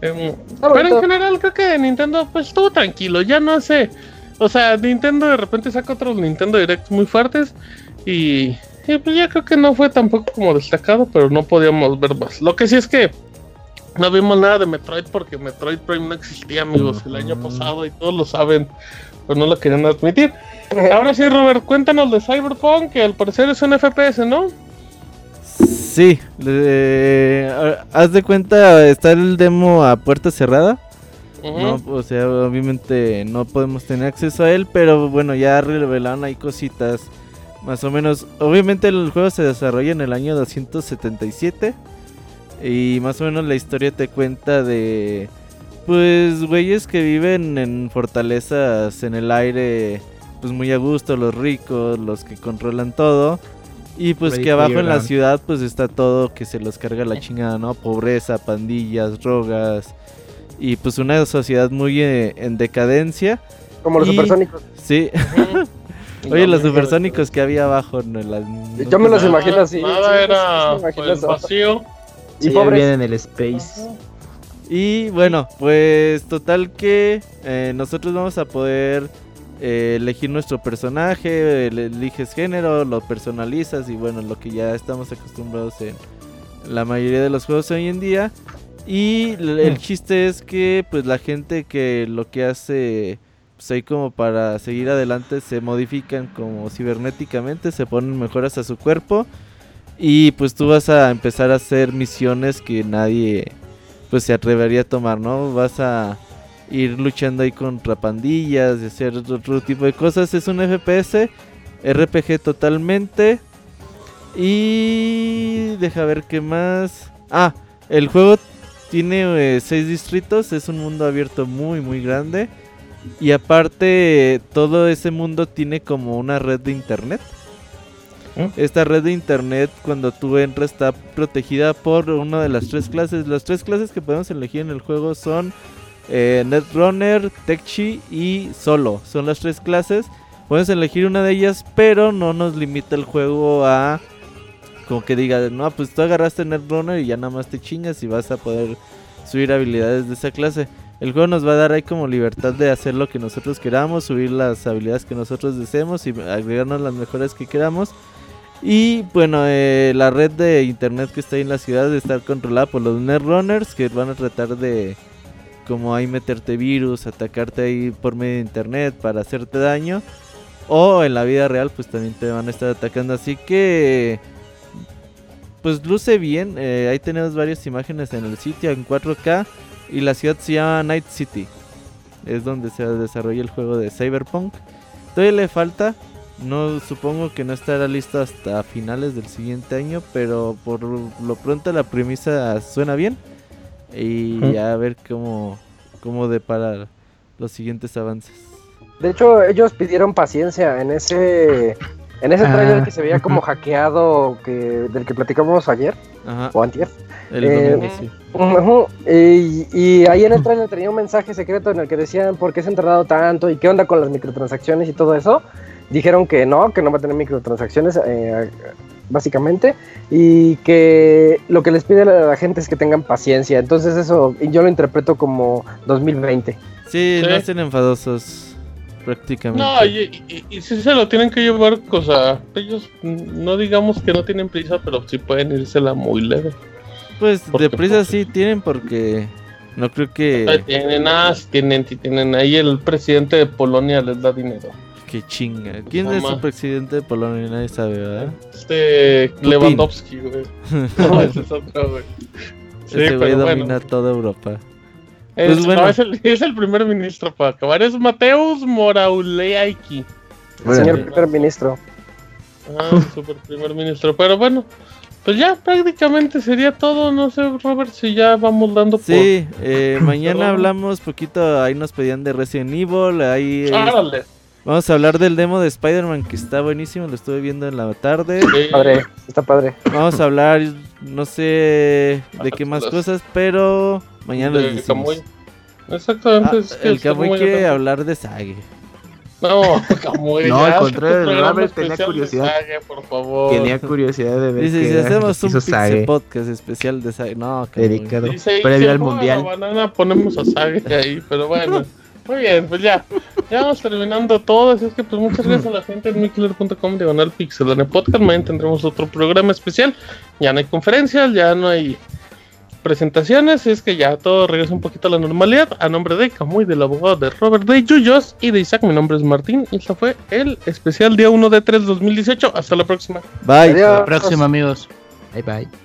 Em, pero en general creo que Nintendo pues estuvo tranquilo, ya no sé. O sea, Nintendo de repente saca otros Nintendo Directs muy fuertes y, y, pues ya creo que no fue tampoco como destacado, pero no podíamos ver más. Lo que sí es que no vimos nada de Metroid porque Metroid Prime no existía, amigos, el año pasado y todos lo saben, pero no lo querían admitir. Ahora sí, Robert, cuéntanos de Cyberpunk, que al parecer es un FPS, ¿no? Sí, a- haz de cuenta, está el demo a puerta cerrada. No, o sea, obviamente no podemos tener acceso a él, pero bueno, ya revelaron ahí cositas. Más o menos, obviamente el juego se desarrolla en el año 277 y más o menos la historia te cuenta de pues güeyes que viven en fortalezas en el aire, pues muy a gusto, los ricos, los que controlan todo. Y pues Ready que abajo en la ciudad pues está todo que se los carga la chingada, ¿no? Pobreza, pandillas, drogas y pues una sociedad muy eh, en decadencia. como los Y- supersónicos. Sí. (laughs) Oye, los supersónicos que había abajo. No, la- Yo me los nunca- imagino así. Nada sí, era sí, me imagino pues, vacío. Y en el space. Y bueno, pues total que eh, nosotros vamos a poder eh, elegir nuestro personaje, el- eliges género, lo personalizas y bueno, lo que ya estamos acostumbrados en la mayoría de los juegos hoy en día. Y el chiste es que pues la gente que lo que hace pues ahí como para seguir adelante se modifican como cibernéticamente, se ponen mejoras a su cuerpo y pues tú vas a empezar a hacer misiones que nadie pues se atrevería a tomar, ¿no? Vas a ir luchando ahí contra pandillas y hacer otro, tipo de cosas. Es un FPS, RPG totalmente. Y deja ver qué más. Ah, el juego tiene eh, seis distritos, es un mundo abierto muy muy grande. Y aparte todo ese mundo tiene como una red de internet. ¿Mm? Esta red de internet cuando tú entras está protegida por una de las tres clases. Las tres clases que podemos elegir en el juego son eh, Netrunner, Techchi y Solo. Son las tres clases. Puedes elegir una de ellas, pero no nos limita el juego a como que diga, no, pues tú agarraste Netrunner y ya nada más te chingas y vas a poder subir habilidades de esa clase. El juego nos va a dar ahí como libertad de hacer lo que nosotros queramos, subir las habilidades que nosotros deseemos y agregarnos las mejoras que queramos. Y bueno, eh, la red de internet que está ahí en la ciudad de estar controlada por los Netrunners que van a tratar de como ahí meterte virus, atacarte ahí por medio de internet para hacerte daño. O en la vida real pues también te van a estar atacando. Así que pues luce bien. eh, ahí tenemos varias imágenes en el sitio en 4K. Y la ciudad se llama Night City. Es donde se desarrolla el juego de Cyberpunk. Todavía le falta. No supongo que no estará listo hasta finales del siguiente año. Pero por lo pronto la premisa suena bien. Y a ver cómo, cómo depara los siguientes avances. De hecho, ellos pidieron paciencia en ese en ese Ah, trailer que se veía como hackeado que del que platicamos ayer Ajá. o antier. El Eh, domingo, sí. Ujú, Y, y ahí en el trailer tenía un mensaje secreto en el que decían por qué se han tardado tanto y qué onda con las microtransacciones y todo eso. Dijeron que no, que no va a tener microtransacciones, eh, básicamente, y que lo que les pide a la gente es que tengan paciencia. Entonces eso yo lo interpreto como 2020. Sí, no Sí. estén enfadosos. Prácticamente. No, y, y, y sí se lo tienen que llevar, o sea, ellos no digamos que no tienen prisa, pero sí pueden irsela muy leve. Pues Porque, deprisa pues, sí tienen porque no creo que... tienen, ah, tienen, tienen. Ahí el presidente de Polonia les da dinero. Que chinga. ¿Quién es el presidente de Polonia? Nadie sabe, ¿verdad? Este Lewandowski, güey. (laughs) No, ese es otro, güey. Sí, Ese güey domina bueno. toda Europa. Es, Pues bueno. no, es, el, es el primer ministro para acabar. Es Mateus Morawiecki. El señor primer ministro. Ah, super primer ministro. Pero bueno, pues ya prácticamente sería todo. No sé, Robert, si ya vamos dando por. Sí, eh, mañana hablamos poquito, ahí nos pedían de Resident Evil, ahí eh, Árale. Vamos a hablar del demo de Spider-Man que está buenísimo, lo estuve viendo en la tarde. Sí. Padre, está padre. Vamos a hablar, no sé de qué más cosas, pero mañana les De decimos. Kamui. Exactamente. Ah, es que el está Kamui muy quiere grande. hablar de Sage. No, (laughs) Kamui. No, al contrario, tu el programa Robert tenía especial de curiosidad. Sage, por favor. Tenía curiosidad de ver Dice, qué si hacemos un Sage. Podcast especial de Sage. No, Kamui. Dedicado Dice, previo si al mundial. Banana ponemos a Sage ahí, pero bueno. (laughs) Muy bien, pues ya. Ya vamos terminando todo. Así es que, pues muchas gracias a la gente en mikiller.com diagonal pixelane podcast. Mañana tendremos otro programa especial. Ya no hay conferencias, ya no hay presentaciones. Es que ya todo regresa un poquito a la normalidad. A nombre de Camuy, del abogado de Robert de Yuyos y de Isaac, mi nombre es Martín. Y esto fue el especial día 1 de 3 2018. Hasta la próxima. Bye. Adiós. Próximo, amigos. Bye bye.